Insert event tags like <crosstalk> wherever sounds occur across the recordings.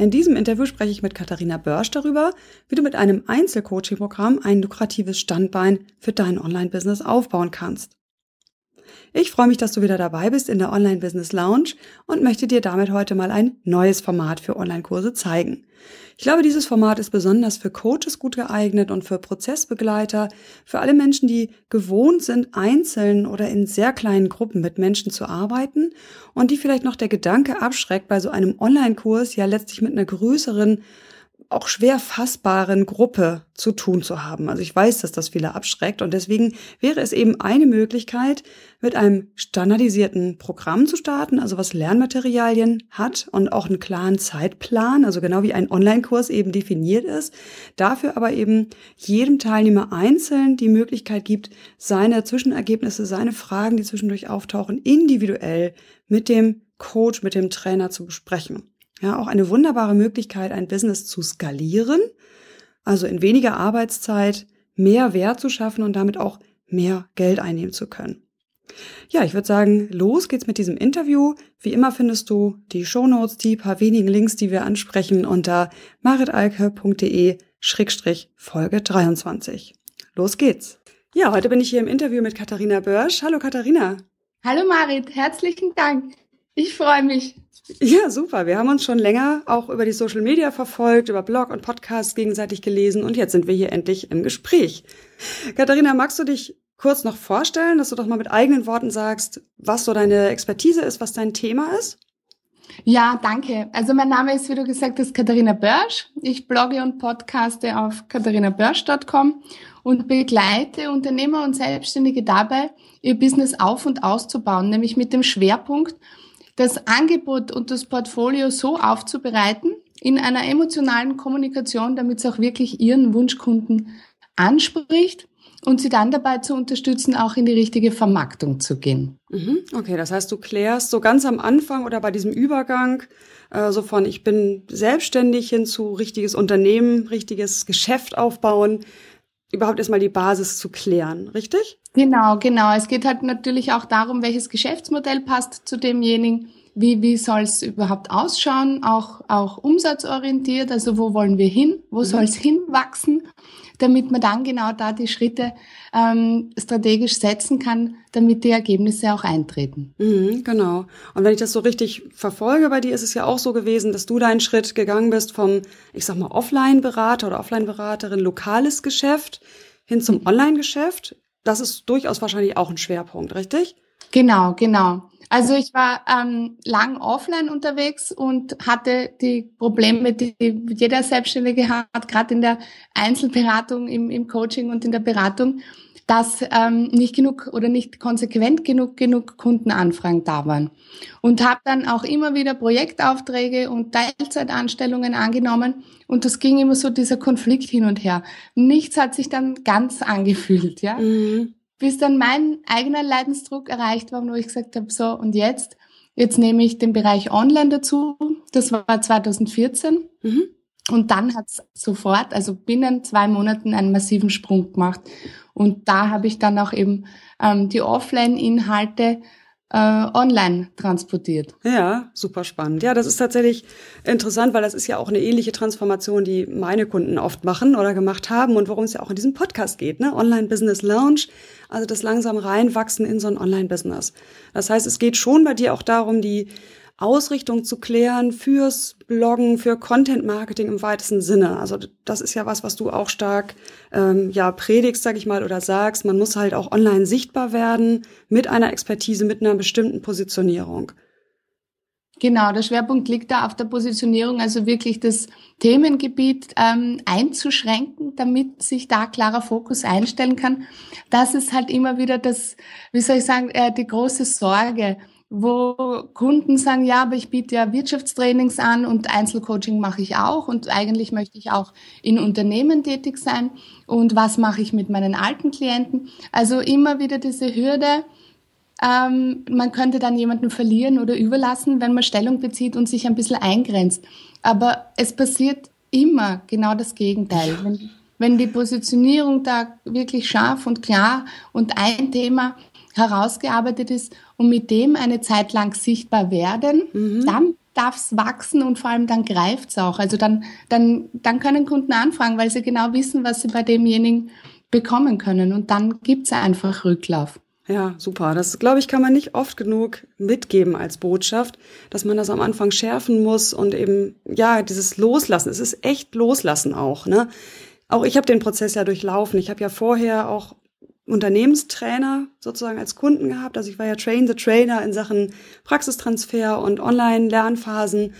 In diesem Interview spreche ich mit Katharina Börsch darüber, wie du mit einem Einzelcoaching-Programm ein lukratives Standbein für dein Online-Business aufbauen kannst. Ich freue mich, dass du wieder dabei bist in der Online Business Lounge und möchte dir damit heute mal ein neues Format für Online-Kurse zeigen. Ich glaube, dieses Format ist besonders für Coaches gut geeignet und für Prozessbegleiter, für alle Menschen, die gewohnt sind, einzeln oder in sehr kleinen Gruppen mit Menschen zu arbeiten und die vielleicht noch der Gedanke abschreckt, bei so einem Online-Kurs ja letztlich mit einer größeren auch schwer fassbaren Gruppe zu tun zu haben. Also ich weiß, dass das viele abschreckt und deswegen wäre es eben eine Möglichkeit, mit einem standardisierten Programm zu starten, also was Lernmaterialien hat und auch einen klaren Zeitplan, also genau wie ein Online-Kurs eben definiert ist, dafür aber eben jedem Teilnehmer einzeln die Möglichkeit gibt, seine Zwischenergebnisse, seine Fragen, die zwischendurch auftauchen, individuell mit dem Coach, mit dem Trainer zu besprechen. Ja, auch eine wunderbare Möglichkeit, ein Business zu skalieren, also in weniger Arbeitszeit mehr Wert zu schaffen und damit auch mehr Geld einnehmen zu können. Ja, ich würde sagen, los geht's mit diesem Interview. Wie immer findest du die Shownotes, die paar wenigen Links, die wir ansprechen, unter maritalke.de Schrägstrich Folge 23. Los geht's. Ja, heute bin ich hier im Interview mit Katharina Börsch. Hallo Katharina. Hallo Marit, herzlichen Dank. Ich freue mich. Ja, super. Wir haben uns schon länger auch über die Social Media verfolgt, über Blog und Podcast gegenseitig gelesen und jetzt sind wir hier endlich im Gespräch. Katharina, magst du dich kurz noch vorstellen, dass du doch mal mit eigenen Worten sagst, was so deine Expertise ist, was dein Thema ist? Ja, danke. Also mein Name ist, wie du gesagt hast, Katharina Börsch. Ich blogge und podcaste auf katharinabörsch.com und begleite Unternehmer und Selbstständige dabei, ihr Business auf und auszubauen, nämlich mit dem Schwerpunkt das Angebot und das Portfolio so aufzubereiten in einer emotionalen Kommunikation, damit es auch wirklich Ihren Wunschkunden anspricht und sie dann dabei zu unterstützen, auch in die richtige Vermarktung zu gehen. Mhm. Okay, das heißt, du klärst so ganz am Anfang oder bei diesem Übergang äh, so von ich bin selbstständig hin zu richtiges Unternehmen, richtiges Geschäft aufbauen, überhaupt erstmal die Basis zu klären, richtig? Genau, genau. Es geht halt natürlich auch darum, welches Geschäftsmodell passt zu demjenigen. Wie, wie soll es überhaupt ausschauen? Auch, auch umsatzorientiert. Also wo wollen wir hin? Wo mhm. soll es hinwachsen? Damit man dann genau da die Schritte ähm, strategisch setzen kann, damit die Ergebnisse auch eintreten. Mhm, genau. Und wenn ich das so richtig verfolge bei dir, ist es ja auch so gewesen, dass du deinen Schritt gegangen bist vom, ich sag mal, Offline-Berater oder Offline-Beraterin, lokales Geschäft hin zum Online-Geschäft das ist durchaus wahrscheinlich auch ein Schwerpunkt, richtig? Genau, genau. Also ich war ähm, lang offline unterwegs und hatte die Probleme, die jeder Selbstständige hat, gerade in der Einzelberatung, im, im Coaching und in der Beratung, dass ähm, nicht genug oder nicht konsequent genug genug Kundenanfragen da waren. Und habe dann auch immer wieder Projektaufträge und Teilzeitanstellungen angenommen und das ging immer so dieser Konflikt hin und her. Nichts hat sich dann ganz angefühlt, ja. Mhm. Bis dann mein eigener Leidensdruck erreicht war, wo ich gesagt habe, so und jetzt, jetzt nehme ich den Bereich Online dazu. Das war 2014. Mhm. Und dann hat es sofort, also binnen zwei Monaten einen massiven Sprung gemacht. Und da habe ich dann auch eben ähm, die Offline-Inhalte äh, online transportiert. Ja, super spannend. Ja, das ist tatsächlich interessant, weil das ist ja auch eine ähnliche Transformation, die meine Kunden oft machen oder gemacht haben und worum es ja auch in diesem Podcast geht, ne? Online Business Lounge, also das langsam reinwachsen in so ein Online Business. Das heißt, es geht schon bei dir auch darum, die Ausrichtung zu klären fürs Bloggen, für Content Marketing im weitesten Sinne. Also das ist ja was, was du auch stark ähm, ja predigst, sag ich mal, oder sagst. Man muss halt auch online sichtbar werden mit einer Expertise, mit einer bestimmten Positionierung. Genau, der Schwerpunkt liegt da auf der Positionierung, also wirklich das Themengebiet ähm, einzuschränken, damit sich da klarer Fokus einstellen kann. Das ist halt immer wieder das, wie soll ich sagen, äh, die große Sorge wo Kunden sagen, ja, aber ich biete ja Wirtschaftstrainings an und Einzelcoaching mache ich auch und eigentlich möchte ich auch in Unternehmen tätig sein und was mache ich mit meinen alten Klienten? Also immer wieder diese Hürde, ähm, man könnte dann jemanden verlieren oder überlassen, wenn man Stellung bezieht und sich ein bisschen eingrenzt. Aber es passiert immer genau das Gegenteil. Wenn, wenn die Positionierung da wirklich scharf und klar und ein Thema herausgearbeitet ist und mit dem eine Zeit lang sichtbar werden, mhm. dann darf es wachsen und vor allem dann greift es auch. Also dann, dann, dann können Kunden anfragen, weil sie genau wissen, was sie bei demjenigen bekommen können. Und dann gibt es einfach Rücklauf. Ja, super. Das, glaube ich, kann man nicht oft genug mitgeben als Botschaft, dass man das am Anfang schärfen muss und eben, ja, dieses Loslassen. Es ist echt Loslassen auch, ne? Auch ich habe den Prozess ja durchlaufen. Ich habe ja vorher auch Unternehmenstrainer sozusagen als Kunden gehabt. Also ich war ja Train the Trainer in Sachen Praxistransfer und Online-Lernphasen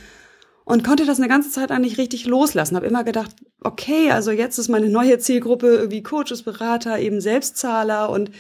und konnte das eine ganze Zeit eigentlich richtig loslassen. Habe immer gedacht, okay, also jetzt ist meine neue Zielgruppe wie Coaches, Berater, eben Selbstzahler und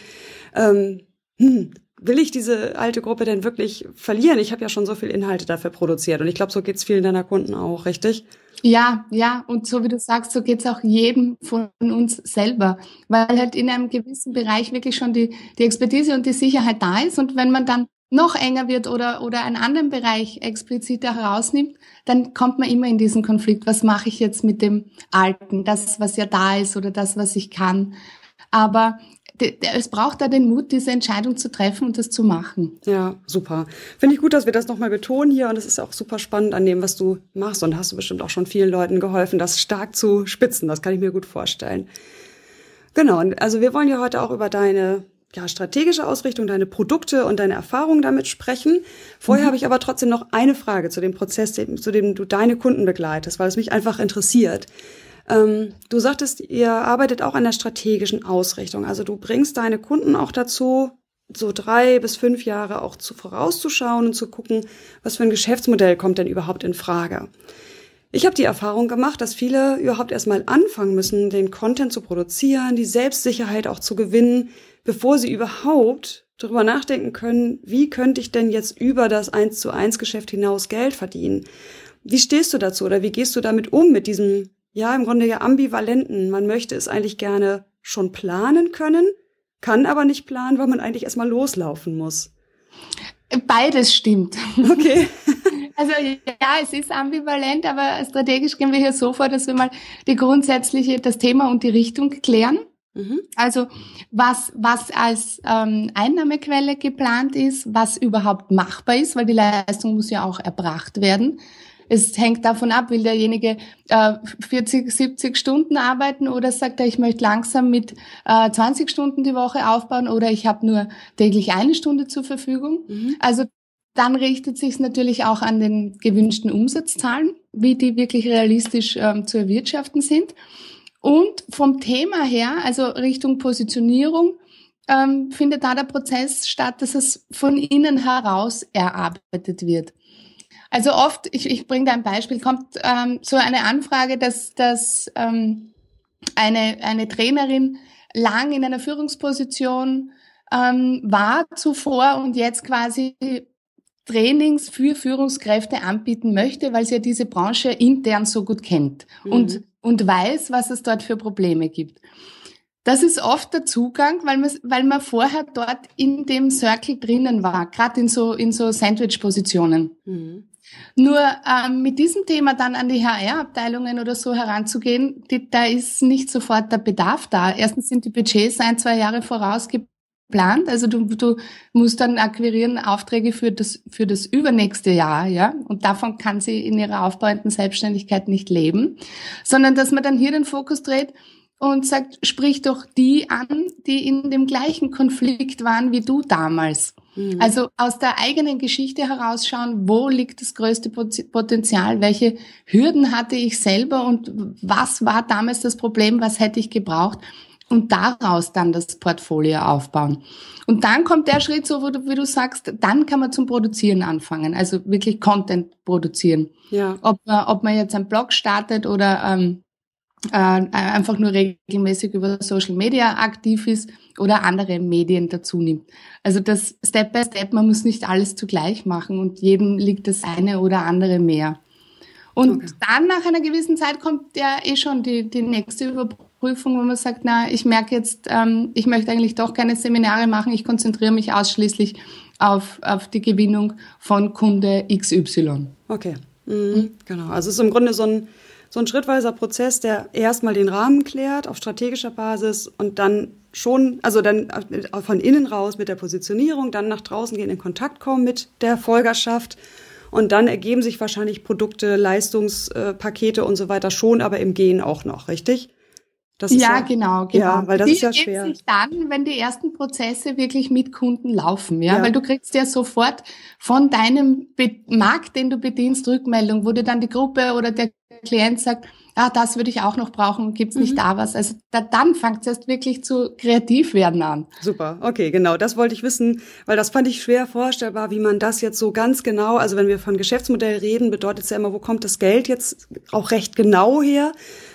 ähm, hm, will ich diese alte Gruppe denn wirklich verlieren? Ich habe ja schon so viel Inhalte dafür produziert und ich glaube, so geht's vielen deiner Kunden auch, richtig? Ja, ja, und so wie du sagst, so geht's auch jedem von uns selber, weil halt in einem gewissen Bereich wirklich schon die, die Expertise und die Sicherheit da ist und wenn man dann noch enger wird oder, oder einen anderen Bereich expliziter herausnimmt, dann kommt man immer in diesen Konflikt. Was mache ich jetzt mit dem Alten? Das, was ja da ist oder das, was ich kann. Aber es braucht da den Mut, diese Entscheidung zu treffen und das zu machen. Ja, super. Finde ich gut, dass wir das nochmal betonen hier und es ist auch super spannend an dem, was du machst und hast du bestimmt auch schon vielen Leuten geholfen, das stark zu spitzen. Das kann ich mir gut vorstellen. Genau, also wir wollen ja heute auch über deine ja, strategische Ausrichtung, deine Produkte und deine Erfahrungen damit sprechen. Vorher mhm. habe ich aber trotzdem noch eine Frage zu dem Prozess, zu dem du deine Kunden begleitest, weil es mich einfach interessiert. Ähm, du sagtest, ihr arbeitet auch an der strategischen Ausrichtung. Also du bringst deine Kunden auch dazu, so drei bis fünf Jahre auch zu vorauszuschauen und zu gucken, was für ein Geschäftsmodell kommt denn überhaupt in Frage. Ich habe die Erfahrung gemacht, dass viele überhaupt erstmal anfangen müssen, den Content zu produzieren, die Selbstsicherheit auch zu gewinnen, bevor sie überhaupt darüber nachdenken können, wie könnte ich denn jetzt über das 1 zu 1 Geschäft hinaus Geld verdienen? Wie stehst du dazu oder wie gehst du damit um mit diesem ja, im Grunde ja ambivalenten. Man möchte es eigentlich gerne schon planen können, kann aber nicht planen, weil man eigentlich erstmal loslaufen muss. Beides stimmt. Okay. <laughs> Also ja, es ist ambivalent, aber strategisch gehen wir hier so vor, dass wir mal die grundsätzliche, das Thema und die Richtung klären. Mhm. Also was, was als ähm, Einnahmequelle geplant ist, was überhaupt machbar ist, weil die Leistung muss ja auch erbracht werden. Es hängt davon ab, will derjenige äh, 40, 70 Stunden arbeiten oder sagt er, ich möchte langsam mit äh, 20 Stunden die Woche aufbauen oder ich habe nur täglich eine Stunde zur Verfügung. Mhm. Also dann richtet sich es natürlich auch an den gewünschten Umsatzzahlen, wie die wirklich realistisch ähm, zu erwirtschaften sind. Und vom Thema her, also Richtung Positionierung, ähm, findet da der Prozess statt, dass es von innen heraus erarbeitet wird. Also oft, ich, ich bringe da ein Beispiel, kommt ähm, so eine Anfrage, dass, dass ähm, eine, eine Trainerin lang in einer Führungsposition ähm, war zuvor und jetzt quasi Trainings für Führungskräfte anbieten möchte, weil sie ja diese Branche intern so gut kennt mhm. und, und weiß, was es dort für Probleme gibt. Das ist oft der Zugang, weil man, weil man vorher dort in dem Circle drinnen war, gerade in so, in so Sandwich-Positionen. Mhm. Nur ähm, mit diesem Thema dann an die HR-Abteilungen oder so heranzugehen, die, da ist nicht sofort der Bedarf da. Erstens sind die Budgets ein, zwei Jahre voraus geplant. Also du, du musst dann akquirieren Aufträge für das, für das übernächste Jahr, ja. Und davon kann sie in ihrer aufbauenden Selbstständigkeit nicht leben. Sondern dass man dann hier den Fokus dreht, und sagt, sprich doch die an, die in dem gleichen Konflikt waren wie du damals. Mhm. Also aus der eigenen Geschichte herausschauen, wo liegt das größte Potenzial, welche Hürden hatte ich selber und was war damals das Problem, was hätte ich gebraucht und daraus dann das Portfolio aufbauen. Und dann kommt der Schritt, so wo du, wie du sagst, dann kann man zum Produzieren anfangen, also wirklich Content produzieren. Ja. Ob, ob man jetzt einen Blog startet oder ähm, äh, einfach nur regelmäßig über Social Media aktiv ist oder andere Medien dazu nimmt. Also das Step by Step, man muss nicht alles zugleich machen und jedem liegt das eine oder andere mehr. Und okay. dann nach einer gewissen Zeit kommt ja eh schon die, die nächste Überprüfung, wo man sagt, na, ich merke jetzt, ähm, ich möchte eigentlich doch keine Seminare machen, ich konzentriere mich ausschließlich auf, auf die Gewinnung von Kunde XY. Okay, mhm. genau. Also es ist im Grunde so ein, so ein schrittweiser Prozess, der erstmal den Rahmen klärt auf strategischer Basis und dann schon, also dann von innen raus mit der Positionierung, dann nach draußen gehen, in Kontakt kommen mit der Folgerschaft und dann ergeben sich wahrscheinlich Produkte, Leistungspakete und so weiter schon, aber im Gehen auch noch, richtig? ja, ja, genau, genau. Ja, weil das die ist ja schwer. sich dann, wenn die ersten Prozesse wirklich mit Kunden laufen, ja? ja, weil du kriegst ja sofort von deinem Be Markt, den du bedienst, Rückmeldung, wo dir dann die Gruppe oder der Klient sagt, ah, das würde ich auch noch brauchen, gibt's nicht mhm. da was? Also da, dann fängt es erst wirklich zu kreativ werden an. Super, okay, genau, das wollte ich wissen, weil das fand ich schwer vorstellbar, wie man das jetzt so ganz genau, also wenn wir von Geschäftsmodell reden, bedeutet es ja immer, wo kommt das Geld jetzt auch recht genau her?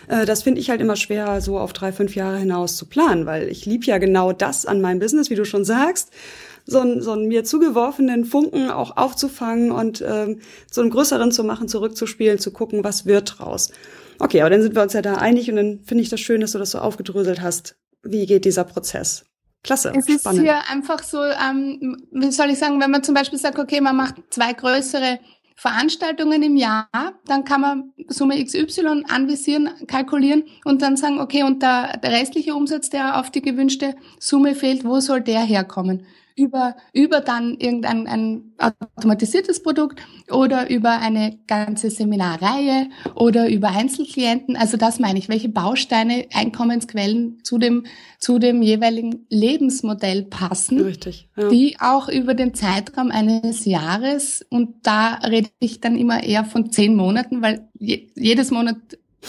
Äh, das finde ich halt immer schwer, so auf drei, fünf Jahre hinaus zu planen, weil ich lieb ja genau das an meinem Business, wie du schon sagst so einen, so einen mir zugeworfenen Funken auch aufzufangen und ähm, so einen größeren zu machen, zurückzuspielen, zu gucken, was wird draus. Okay, aber dann sind wir uns ja da einig und dann finde ich das schön, dass du das so aufgedröselt hast. Wie geht dieser Prozess? Klasse. Es ist spannend. hier einfach so, ähm, wie soll ich sagen, wenn man zum Beispiel sagt, okay, man macht zwei größere Veranstaltungen im Jahr, dann kann man Summe XY anvisieren, kalkulieren und dann sagen, okay, und der, der restliche Umsatz, der auf die gewünschte Summe fehlt, wo soll der herkommen? Über, über dann irgendein ein automatisiertes Produkt oder über eine ganze Seminarreihe oder über Einzelklienten. Also das meine ich, welche Bausteine, Einkommensquellen zu dem, zu dem jeweiligen Lebensmodell passen. Richtig. Ja. Die auch über den Zeitraum eines Jahres und da rede ich dann immer eher von zehn Monaten, weil je, jedes Monat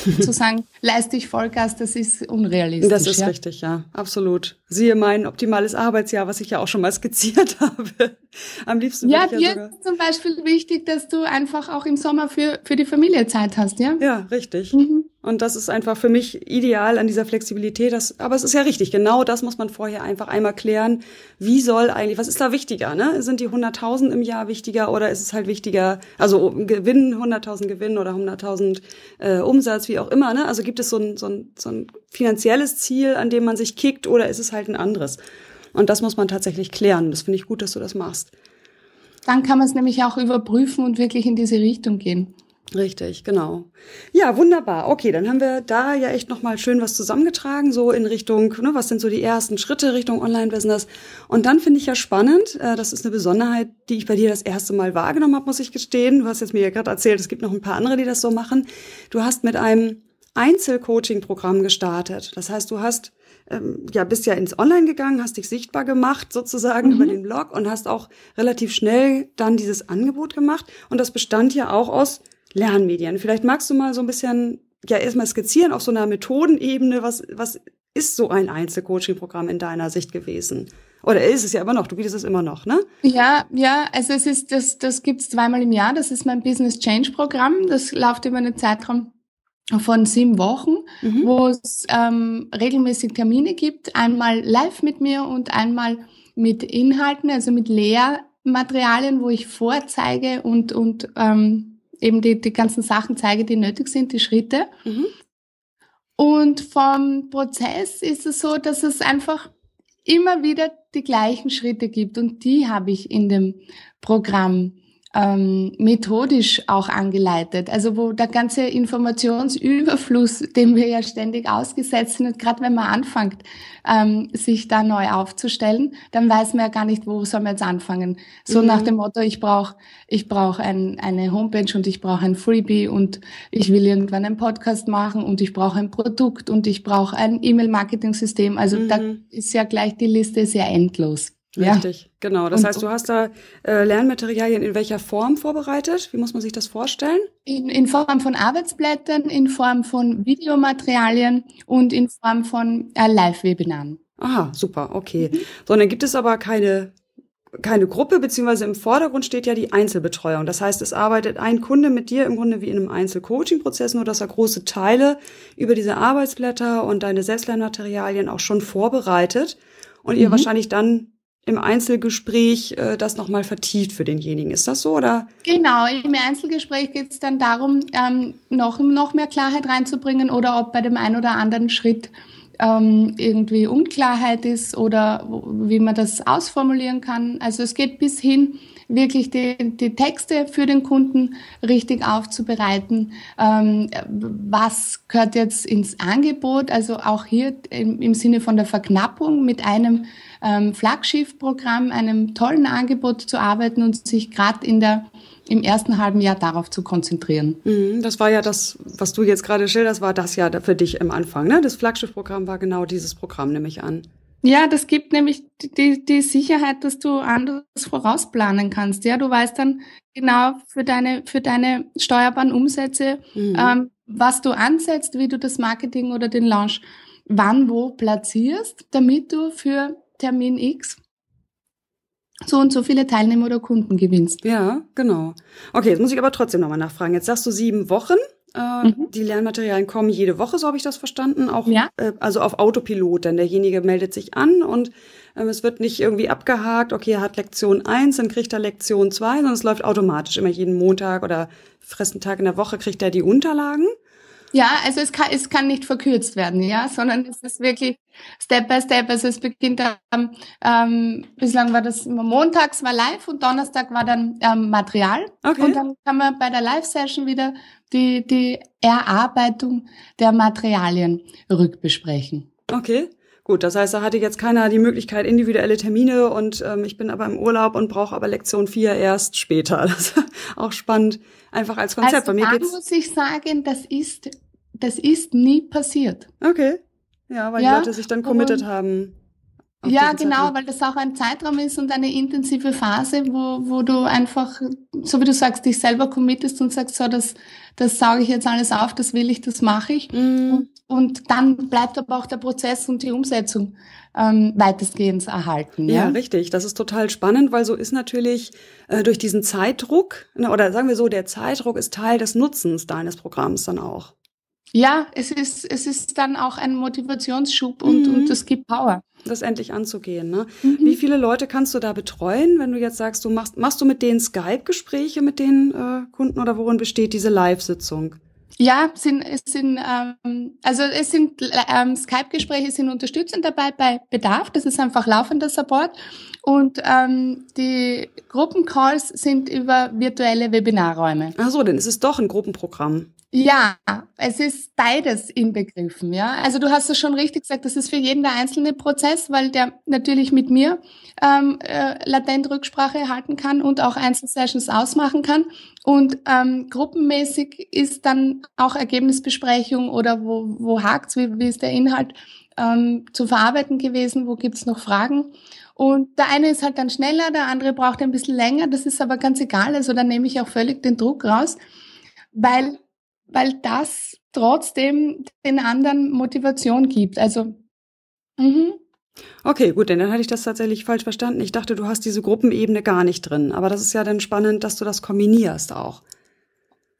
<laughs> zu sagen, leiste ich Vollgas, das ist unrealistisch. Das ist ja? richtig, ja, absolut. Siehe mein optimales Arbeitsjahr, was ich ja auch schon mal <laughs> skizziert habe. Am liebsten ja, dir ja sogar ist zum Beispiel wichtig, dass du einfach auch im Sommer für, für die Familie Zeit hast, ja? Ja, richtig. Mhm. Und das ist einfach für mich ideal an dieser Flexibilität. Das, aber es ist ja richtig, genau das muss man vorher einfach einmal klären. Wie soll eigentlich, was ist da wichtiger? Ne? Sind die 100.000 im Jahr wichtiger oder ist es halt wichtiger, also Gewinn, 100.000 Gewinn oder 100.000 äh, Umsatz, wie auch immer. Ne? Also gibt es so ein, so, ein, so ein finanzielles Ziel, an dem man sich kickt oder ist es halt ein anderes? Und das muss man tatsächlich klären. Das finde ich gut, dass du das machst. Dann kann man es nämlich auch überprüfen und wirklich in diese Richtung gehen. Richtig, genau. Ja, wunderbar. Okay, dann haben wir da ja echt nochmal schön was zusammengetragen, so in Richtung, ne, was sind so die ersten Schritte Richtung Online-Business. Und dann finde ich ja spannend, äh, das ist eine Besonderheit, die ich bei dir das erste Mal wahrgenommen habe, muss ich gestehen. Du hast jetzt mir ja gerade erzählt, es gibt noch ein paar andere, die das so machen. Du hast mit einem Einzelcoaching-Programm gestartet. Das heißt, du hast ähm, ja bist ja ins Online gegangen, hast dich sichtbar gemacht sozusagen mhm. über den Blog und hast auch relativ schnell dann dieses Angebot gemacht. Und das bestand ja auch aus Lernmedien. Vielleicht magst du mal so ein bisschen, ja, erstmal skizzieren auf so einer Methodenebene, was, was ist so ein Einzelcoaching-Programm in deiner Sicht gewesen? Oder ist es ja immer noch, du bietest es immer noch, ne? Ja, ja, also es ist, das, das gibt's zweimal im Jahr, das ist mein Business Change Programm, das läuft über einen Zeitraum von sieben Wochen, mhm. wo es ähm, regelmäßig Termine gibt, einmal live mit mir und einmal mit Inhalten, also mit Lehrmaterialien, wo ich vorzeige und, und ähm, eben die, die ganzen Sachen zeige, die nötig sind, die Schritte. Mhm. Und vom Prozess ist es so, dass es einfach immer wieder die gleichen Schritte gibt und die habe ich in dem Programm ähm, methodisch auch angeleitet. Also wo der ganze Informationsüberfluss, dem wir ja ständig ausgesetzt sind, und gerade wenn man anfängt, ähm, sich da neu aufzustellen, dann weiß man ja gar nicht, wo soll man jetzt anfangen. So mhm. nach dem Motto, ich brauche ich brauch ein, eine Homepage und ich brauche ein Freebie und ich will irgendwann einen Podcast machen und ich brauche ein Produkt und ich brauche ein E-Mail-Marketing-System. Also mhm. da ist ja gleich die Liste sehr endlos. Richtig, ja. genau. Das und, heißt, du hast da äh, Lernmaterialien in welcher Form vorbereitet? Wie muss man sich das vorstellen? In, in Form von Arbeitsblättern, in Form von Videomaterialien und in Form von äh, Live-Webinaren. Aha, super, okay. Mhm. So, dann gibt es aber keine keine Gruppe, beziehungsweise im Vordergrund steht ja die Einzelbetreuung. Das heißt, es arbeitet ein Kunde mit dir im Grunde wie in einem Einzelcoaching-Prozess, nur dass er große Teile über diese Arbeitsblätter und deine Selbstlernmaterialien auch schon vorbereitet und mhm. ihr wahrscheinlich dann im Einzelgespräch äh, das nochmal vertieft für denjenigen. Ist das so oder? Genau, im Einzelgespräch geht es dann darum, ähm, noch, noch mehr Klarheit reinzubringen oder ob bei dem einen oder anderen Schritt ähm, irgendwie Unklarheit ist oder wie man das ausformulieren kann. Also es geht bis hin, wirklich die, die Texte für den Kunden richtig aufzubereiten. Ähm, was gehört jetzt ins Angebot? Also auch hier im, im Sinne von der Verknappung mit einem ähm, Flaggschiffprogramm, einem tollen Angebot zu arbeiten und sich gerade in der im ersten halben Jahr darauf zu konzentrieren. Mhm, das war ja das, was du jetzt gerade schilderst, war das ja für dich im Anfang. Ne? Das Flaggschiffprogramm war genau dieses Programm, nehme ich an. Ja, das gibt nämlich die, die Sicherheit, dass du anders vorausplanen kannst. Ja, du weißt dann genau für deine, für deine steuerbaren Umsätze, mhm. ähm, was du ansetzt, wie du das Marketing oder den Launch wann wo platzierst, damit du für Termin X so und so viele Teilnehmer oder Kunden gewinnst. Ja, genau. Okay, jetzt muss ich aber trotzdem nochmal nachfragen. Jetzt sagst du sieben Wochen. Äh, mhm. Die Lernmaterialien kommen jede Woche, so habe ich das verstanden. Auch, ja. äh, also auf Autopilot, denn derjenige meldet sich an und ähm, es wird nicht irgendwie abgehakt, okay, er hat Lektion eins, dann kriegt er Lektion zwei, sondern es läuft automatisch. Immer jeden Montag oder fressen Tag in der Woche kriegt er die Unterlagen. Ja, also es kann, es kann nicht verkürzt werden, ja, sondern es ist wirklich Step by Step. Also es beginnt ähm, ähm, bislang war das immer montags war live und Donnerstag war dann ähm, Material. Okay. Und dann kann man bei der Live-Session wieder die, die Erarbeitung der Materialien rückbesprechen. Okay. Gut, das heißt, da hatte jetzt keiner die Möglichkeit, individuelle Termine und ähm, ich bin aber im Urlaub und brauche aber Lektion 4 erst später. <laughs> Das ist auch spannend, einfach als Konzept. Also Bei mir geht's muss ich sagen, das ist, das ist nie passiert. Okay. Ja, weil ja, die Leute sich dann committed haben. Ja, genau, weil das auch ein Zeitraum ist und eine intensive Phase, wo, wo du einfach, so wie du sagst, dich selber committest und sagst, so, das, das sauge ich jetzt alles auf, das will ich, das mache ich. Mm. Und, und, dann bleibt aber auch der Prozess und die Umsetzung ähm, weitestgehend erhalten. Ja? ja, richtig. Das ist total spannend, weil so ist natürlich äh, durch diesen Zeitdruck, oder sagen wir so, der Zeitdruck ist Teil des Nutzens deines Programms dann auch. Ja, es ist, es ist dann auch ein Motivationsschub und, mhm. und es gibt Power. Das endlich anzugehen. Ne? Mhm. Wie viele Leute kannst du da betreuen, wenn du jetzt sagst, du machst, machst du mit denen Skype-Gespräche mit den äh, Kunden oder worin besteht diese Live-Sitzung? Ja, sind, es sind, ähm, also es sind ähm, Skype-Gespräche sind unterstützend dabei bei Bedarf. Das ist einfach laufender Support. Und ähm, die Gruppencalls sind über virtuelle Webinarräume. Ach so, dann ist es doch ein Gruppenprogramm. Ja, es ist beides inbegriffen, ja. Also du hast es schon richtig gesagt, das ist für jeden der einzelne Prozess, weil der natürlich mit mir ähm, äh, latent Rücksprache halten kann und auch Einzelsessions ausmachen kann. Und ähm, gruppenmäßig ist dann auch Ergebnisbesprechung oder wo, wo hakt's, wie, wie ist der Inhalt ähm, zu verarbeiten gewesen, wo gibt's noch Fragen. Und der eine ist halt dann schneller, der andere braucht ein bisschen länger, das ist aber ganz egal, also da nehme ich auch völlig den Druck raus, weil weil das trotzdem den anderen Motivation gibt. Also, mhm. Okay, gut, denn dann hatte ich das tatsächlich falsch verstanden. Ich dachte, du hast diese Gruppenebene gar nicht drin. Aber das ist ja dann spannend, dass du das kombinierst auch.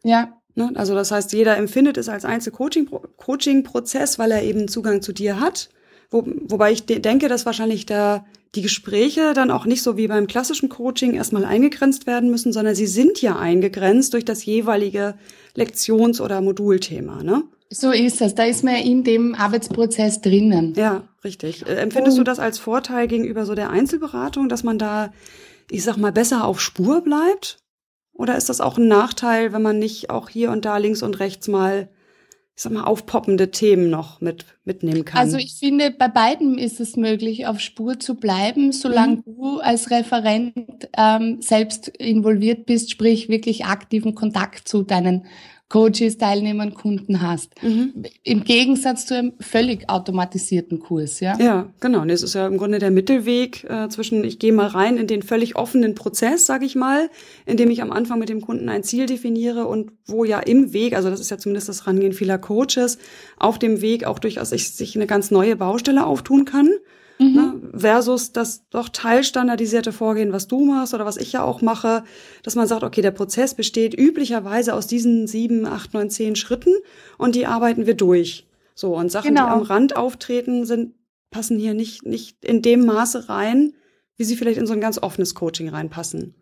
Ja. Ne? Also das heißt, jeder empfindet es als Einzel-Coaching-Prozess, weil er eben Zugang zu dir hat. Wo, wobei ich de denke, dass wahrscheinlich der, die Gespräche dann auch nicht so wie beim klassischen Coaching erstmal eingegrenzt werden müssen, sondern sie sind ja eingegrenzt durch das jeweilige Lektions- oder Modulthema, ne? So ist es. Da ist man in dem Arbeitsprozess drinnen. Ja, richtig. Äh, empfindest Und, du das als Vorteil gegenüber so der Einzelberatung, dass man da, ich sag mal, besser auf Spur bleibt? Oder ist das auch ein Nachteil, wenn man nicht auch hier und da links und rechts mal ich sag mal, aufpoppende Themen noch mit, mitnehmen kann. Also ich finde, bei beiden ist es möglich, auf Spur zu bleiben, solange mhm. du als Referent ähm, selbst involviert bist, sprich wirklich aktiven Kontakt zu deinen Coaches, Teilnehmern, Kunden hast. Mhm. Im Gegensatz zu einem völlig automatisierten Kurs, ja? Ja, genau. Und es ist ja im Grunde der Mittelweg äh, zwischen, ich gehe mal rein in den völlig offenen Prozess, sage ich mal, in dem ich am Anfang mit dem Kunden ein Ziel definiere und wo ja im Weg, also das ist ja zumindest das Rangehen vieler Coaches, auf dem Weg auch durchaus sich, sich eine ganz neue Baustelle auftun kann mhm. ne, versus das doch teilstandardisierte Vorgehen, was du machst oder was ich ja auch mache, dass man sagt, okay, der Prozess besteht üblicherweise aus diesen sieben, acht, neun, zehn Schritten und die arbeiten wir durch. So, und Sachen, genau. die am Rand auftreten, sind, passen hier nicht, nicht in dem Maße rein, wie sie vielleicht in so ein ganz offenes Coaching reinpassen.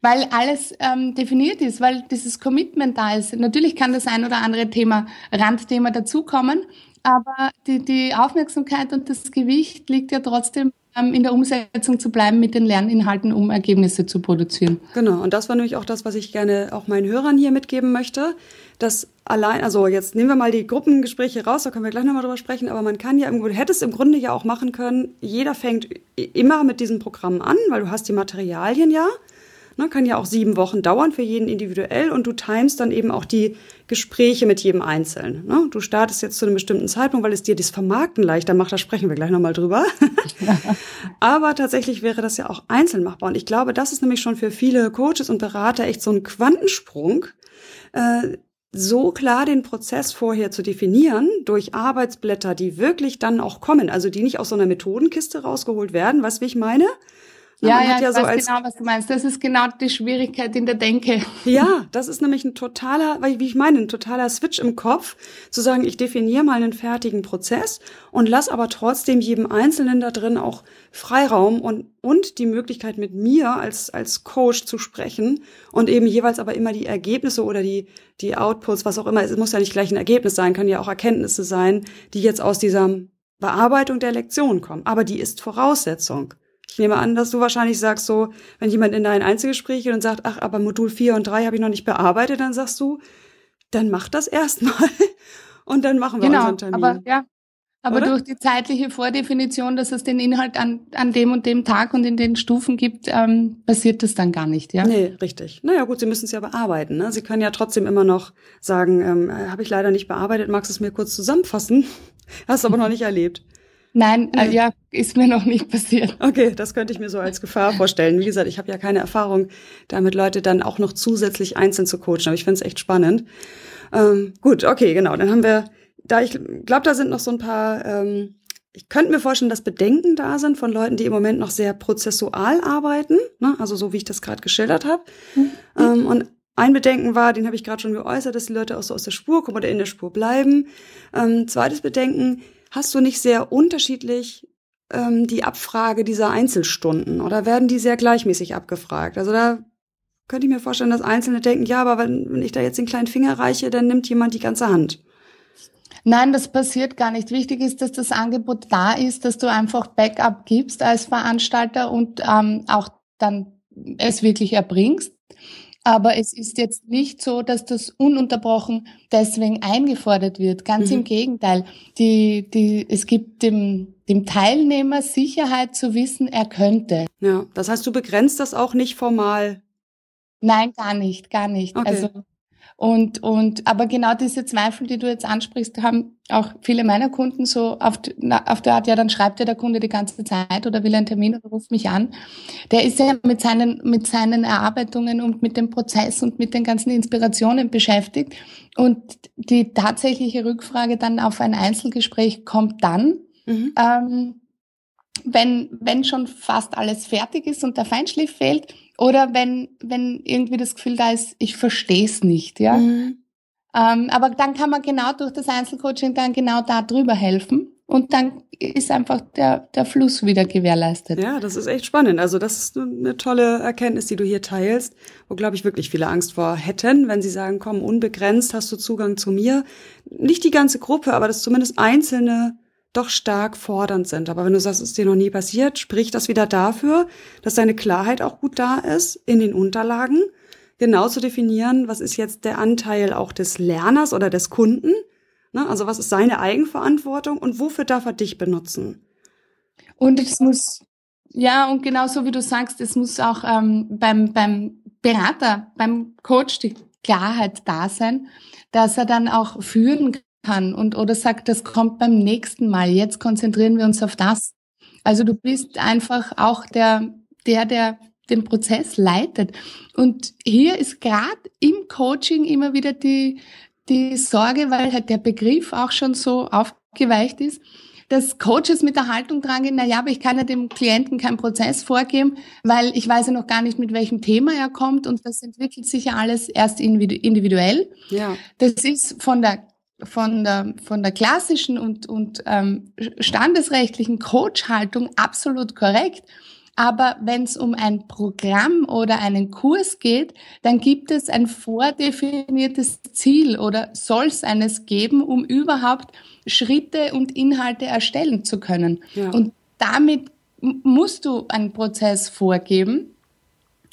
Weil alles ähm, definiert ist, weil dieses Commitment da ist. Natürlich kann das ein oder andere Thema, Randthema dazukommen, aber die, die Aufmerksamkeit und das Gewicht liegt ja trotzdem ähm, in der Umsetzung zu bleiben mit den Lerninhalten, um Ergebnisse zu produzieren. Genau, und das war nämlich auch das, was ich gerne auch meinen Hörern hier mitgeben möchte, dass allein, also jetzt nehmen wir mal die Gruppengespräche raus, da können wir gleich nochmal drüber sprechen, aber man kann ja irgendwo, du hättest im Grunde ja auch machen können, jeder fängt immer mit diesem Programm an, weil du hast die Materialien ja, Ne, kann ja auch sieben Wochen dauern für jeden individuell und du timest dann eben auch die Gespräche mit jedem Einzelnen. Ne? Du startest jetzt zu einem bestimmten Zeitpunkt, weil es dir das Vermarkten leichter macht, da sprechen wir gleich nochmal drüber. <laughs> Aber tatsächlich wäre das ja auch einzeln machbar. Und ich glaube, das ist nämlich schon für viele Coaches und Berater echt so ein Quantensprung. Äh, so klar den Prozess vorher zu definieren durch Arbeitsblätter, die wirklich dann auch kommen, also die nicht aus so einer Methodenkiste rausgeholt werden, weißt wie ich meine? Ja, ja, ja, ich so weiß genau, was du meinst. Das ist genau die Schwierigkeit in der Denke. <laughs> Ja, <laughs> das ist nämlich ein totaler, wie ich meine, ein totaler Switch im Kopf, zu sagen, ich definiere mal einen fertigen Prozess und lass aber trotzdem jedem Einzelnen da drin auch Freiraum und, und die Möglichkeit mit mir als, als Coach zu sprechen und eben jeweils aber immer die Ergebnisse oder die, die Outputs, was auch immer, es muss ja nicht gleich ein Ergebnis sein, kann ja auch Erkenntnisse sein, die jetzt aus dieser Bearbeitung der Lektion kommen. Aber die ist Voraussetzung. Ich nehme an, dass du wahrscheinlich sagst, so, wenn jemand in dein Einzelgespräch geht und sagt, ach, aber Modul 4 und 3 habe ich noch nicht bearbeitet, dann sagst du, dann mach das erstmal <laughs> und dann machen wir genau, unseren Termin. Aber, ja, aber Oder? durch die zeitliche Vordefinition, dass es den Inhalt an, an dem und dem Tag und in den Stufen gibt, ähm, passiert das dann gar nicht, ja? Nee, richtig. Naja gut, Sie müssen es ja bearbeiten. Ne? Sie können ja trotzdem immer noch sagen, ähm, habe ich leider nicht bearbeitet, magst du es mir kurz zusammenfassen? <laughs> Hast du aber noch nicht erlebt. Nein, äh, ja, ist mir noch nicht passiert. Okay, das könnte ich mir so als Gefahr vorstellen. Wie gesagt, ich habe ja keine Erfahrung, damit Leute dann auch noch zusätzlich einzeln zu coachen, aber ich finde es echt spannend. Ähm, gut, okay, genau. Dann haben wir, da ich glaube, da sind noch so ein paar, ähm, ich könnte mir vorstellen, dass Bedenken da sind von Leuten, die im Moment noch sehr prozessual arbeiten, ne? also so wie ich das gerade geschildert habe. Mhm. Ähm, und ein Bedenken war, den habe ich gerade schon geäußert, dass die Leute auch so aus der Spur kommen oder in der Spur bleiben. Ähm, zweites Bedenken, Hast du nicht sehr unterschiedlich ähm, die Abfrage dieser Einzelstunden oder werden die sehr gleichmäßig abgefragt? Also da könnte ich mir vorstellen, dass Einzelne denken, ja, aber wenn, wenn ich da jetzt den kleinen Finger reiche, dann nimmt jemand die ganze Hand. Nein, das passiert gar nicht. Wichtig ist, dass das Angebot da ist, dass du einfach Backup gibst als Veranstalter und ähm, auch dann es wirklich erbringst. Aber es ist jetzt nicht so, dass das ununterbrochen deswegen eingefordert wird. Ganz mhm. im Gegenteil. Die, die, es gibt dem, dem Teilnehmer Sicherheit zu wissen, er könnte. Ja, das heißt, du begrenzt das auch nicht formal. Nein, gar nicht, gar nicht. Okay. Also und, und, aber genau diese Zweifel, die du jetzt ansprichst, haben auch viele meiner Kunden so auf, auf der Art, ja, dann schreibt ja der Kunde die ganze Zeit oder will einen Termin oder ruft mich an. Der ist ja mit seinen, mit seinen Erarbeitungen und mit dem Prozess und mit den ganzen Inspirationen beschäftigt. Und die tatsächliche Rückfrage dann auf ein Einzelgespräch kommt dann, mhm. ähm, wenn, wenn schon fast alles fertig ist und der Feinschliff fehlt oder wenn, wenn irgendwie das Gefühl da ist, ich verstehe es nicht, ja. Mhm. Ähm, aber dann kann man genau durch das Einzelcoaching dann genau da drüber helfen. Und dann ist einfach der, der Fluss wieder gewährleistet. Ja, das ist echt spannend. Also das ist eine tolle Erkenntnis, die du hier teilst, wo, glaube ich, wirklich viele Angst vor hätten, wenn sie sagen, komm, unbegrenzt hast du Zugang zu mir. Nicht die ganze Gruppe, aber dass zumindest einzelne doch stark fordernd sind. Aber wenn du sagst, es ist dir noch nie passiert, spricht das wieder dafür, dass deine Klarheit auch gut da ist in den Unterlagen, genau zu definieren, was ist jetzt der Anteil auch des Lerners oder des Kunden, ne? also was ist seine Eigenverantwortung und wofür darf er dich benutzen. Und es muss, ja, und genauso wie du sagst, es muss auch ähm, beim, beim Berater, beim Coach die Klarheit da sein, dass er dann auch führen kann und oder sagt, das kommt beim nächsten Mal. Jetzt konzentrieren wir uns auf das. Also du bist einfach auch der, der, der den Prozess leitet. Und hier ist gerade im Coaching immer wieder die, die Sorge, weil halt der Begriff auch schon so aufgeweicht ist, dass Coaches mit der Haltung dran gehen, na ja, aber ich kann ja dem Klienten keinen Prozess vorgeben, weil ich weiß ja noch gar nicht, mit welchem Thema er kommt und das entwickelt sich ja alles erst individuell. Ja. Das ist von der von der, von der klassischen und, und ähm, standesrechtlichen Coach-Haltung absolut korrekt. Aber wenn es um ein Programm oder einen Kurs geht, dann gibt es ein vordefiniertes Ziel oder soll es eines geben, um überhaupt Schritte und Inhalte erstellen zu können. Ja. Und damit musst du einen Prozess vorgeben.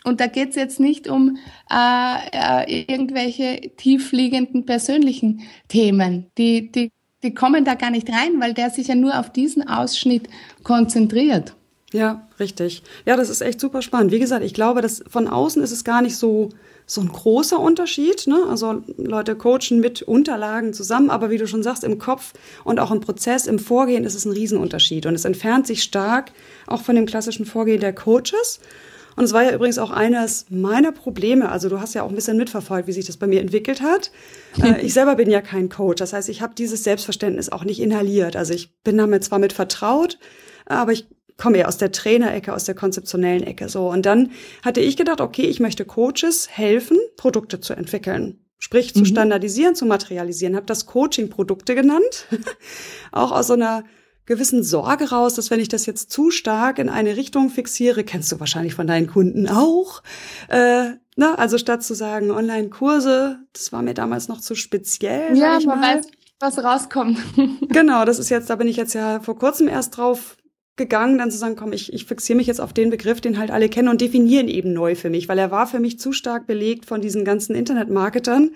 Und da geht es jetzt nicht um äh, äh, irgendwelche tiefliegenden persönlichen Themen. Die, die, die kommen da gar nicht rein, weil der sich ja nur auf diesen Ausschnitt konzentriert. Ja, richtig. Ja, das ist echt super spannend. Wie gesagt, ich glaube, dass von außen ist es gar nicht so, so ein großer Unterschied. Ne? Also Leute coachen mit Unterlagen zusammen, aber wie du schon sagst, im Kopf und auch im Prozess, im Vorgehen ist es ein Riesenunterschied. Und es entfernt sich stark auch von dem klassischen Vorgehen der Coaches. Und es war ja übrigens auch eines meiner Probleme. Also du hast ja auch ein bisschen mitverfolgt, wie sich das bei mir entwickelt hat. <laughs> Äh, ich selber bin ja kein Coach. Das heißt, ich habe dieses Selbstverständnis auch nicht inhaliert. Also ich bin damit zwar mit vertraut, aber ich komme ja aus der Trainerecke, aus der konzeptionellen Ecke so. Und dann hatte ich gedacht, okay, ich möchte Coaches helfen, Produkte zu entwickeln. Sprich, zu mhm. standardisieren, zu materialisieren. Habe das Coaching-Produkte genannt. <laughs> auch aus so einer gewissen Sorge raus, dass wenn ich das jetzt zu stark in eine Richtung fixiere, kennst du wahrscheinlich von deinen Kunden auch. Äh, na, also statt zu sagen Online-Kurse, das war mir damals noch zu speziell. Ja, man weiß, was rauskommt. <laughs> genau, das ist jetzt, da bin ich jetzt ja vor kurzem erst drauf gegangen, dann zu sagen, komm, ich, ich fixiere mich jetzt auf den Begriff, den halt alle kennen und definieren eben neu für mich, weil er war für mich zu stark belegt von diesen ganzen Internetmarketern,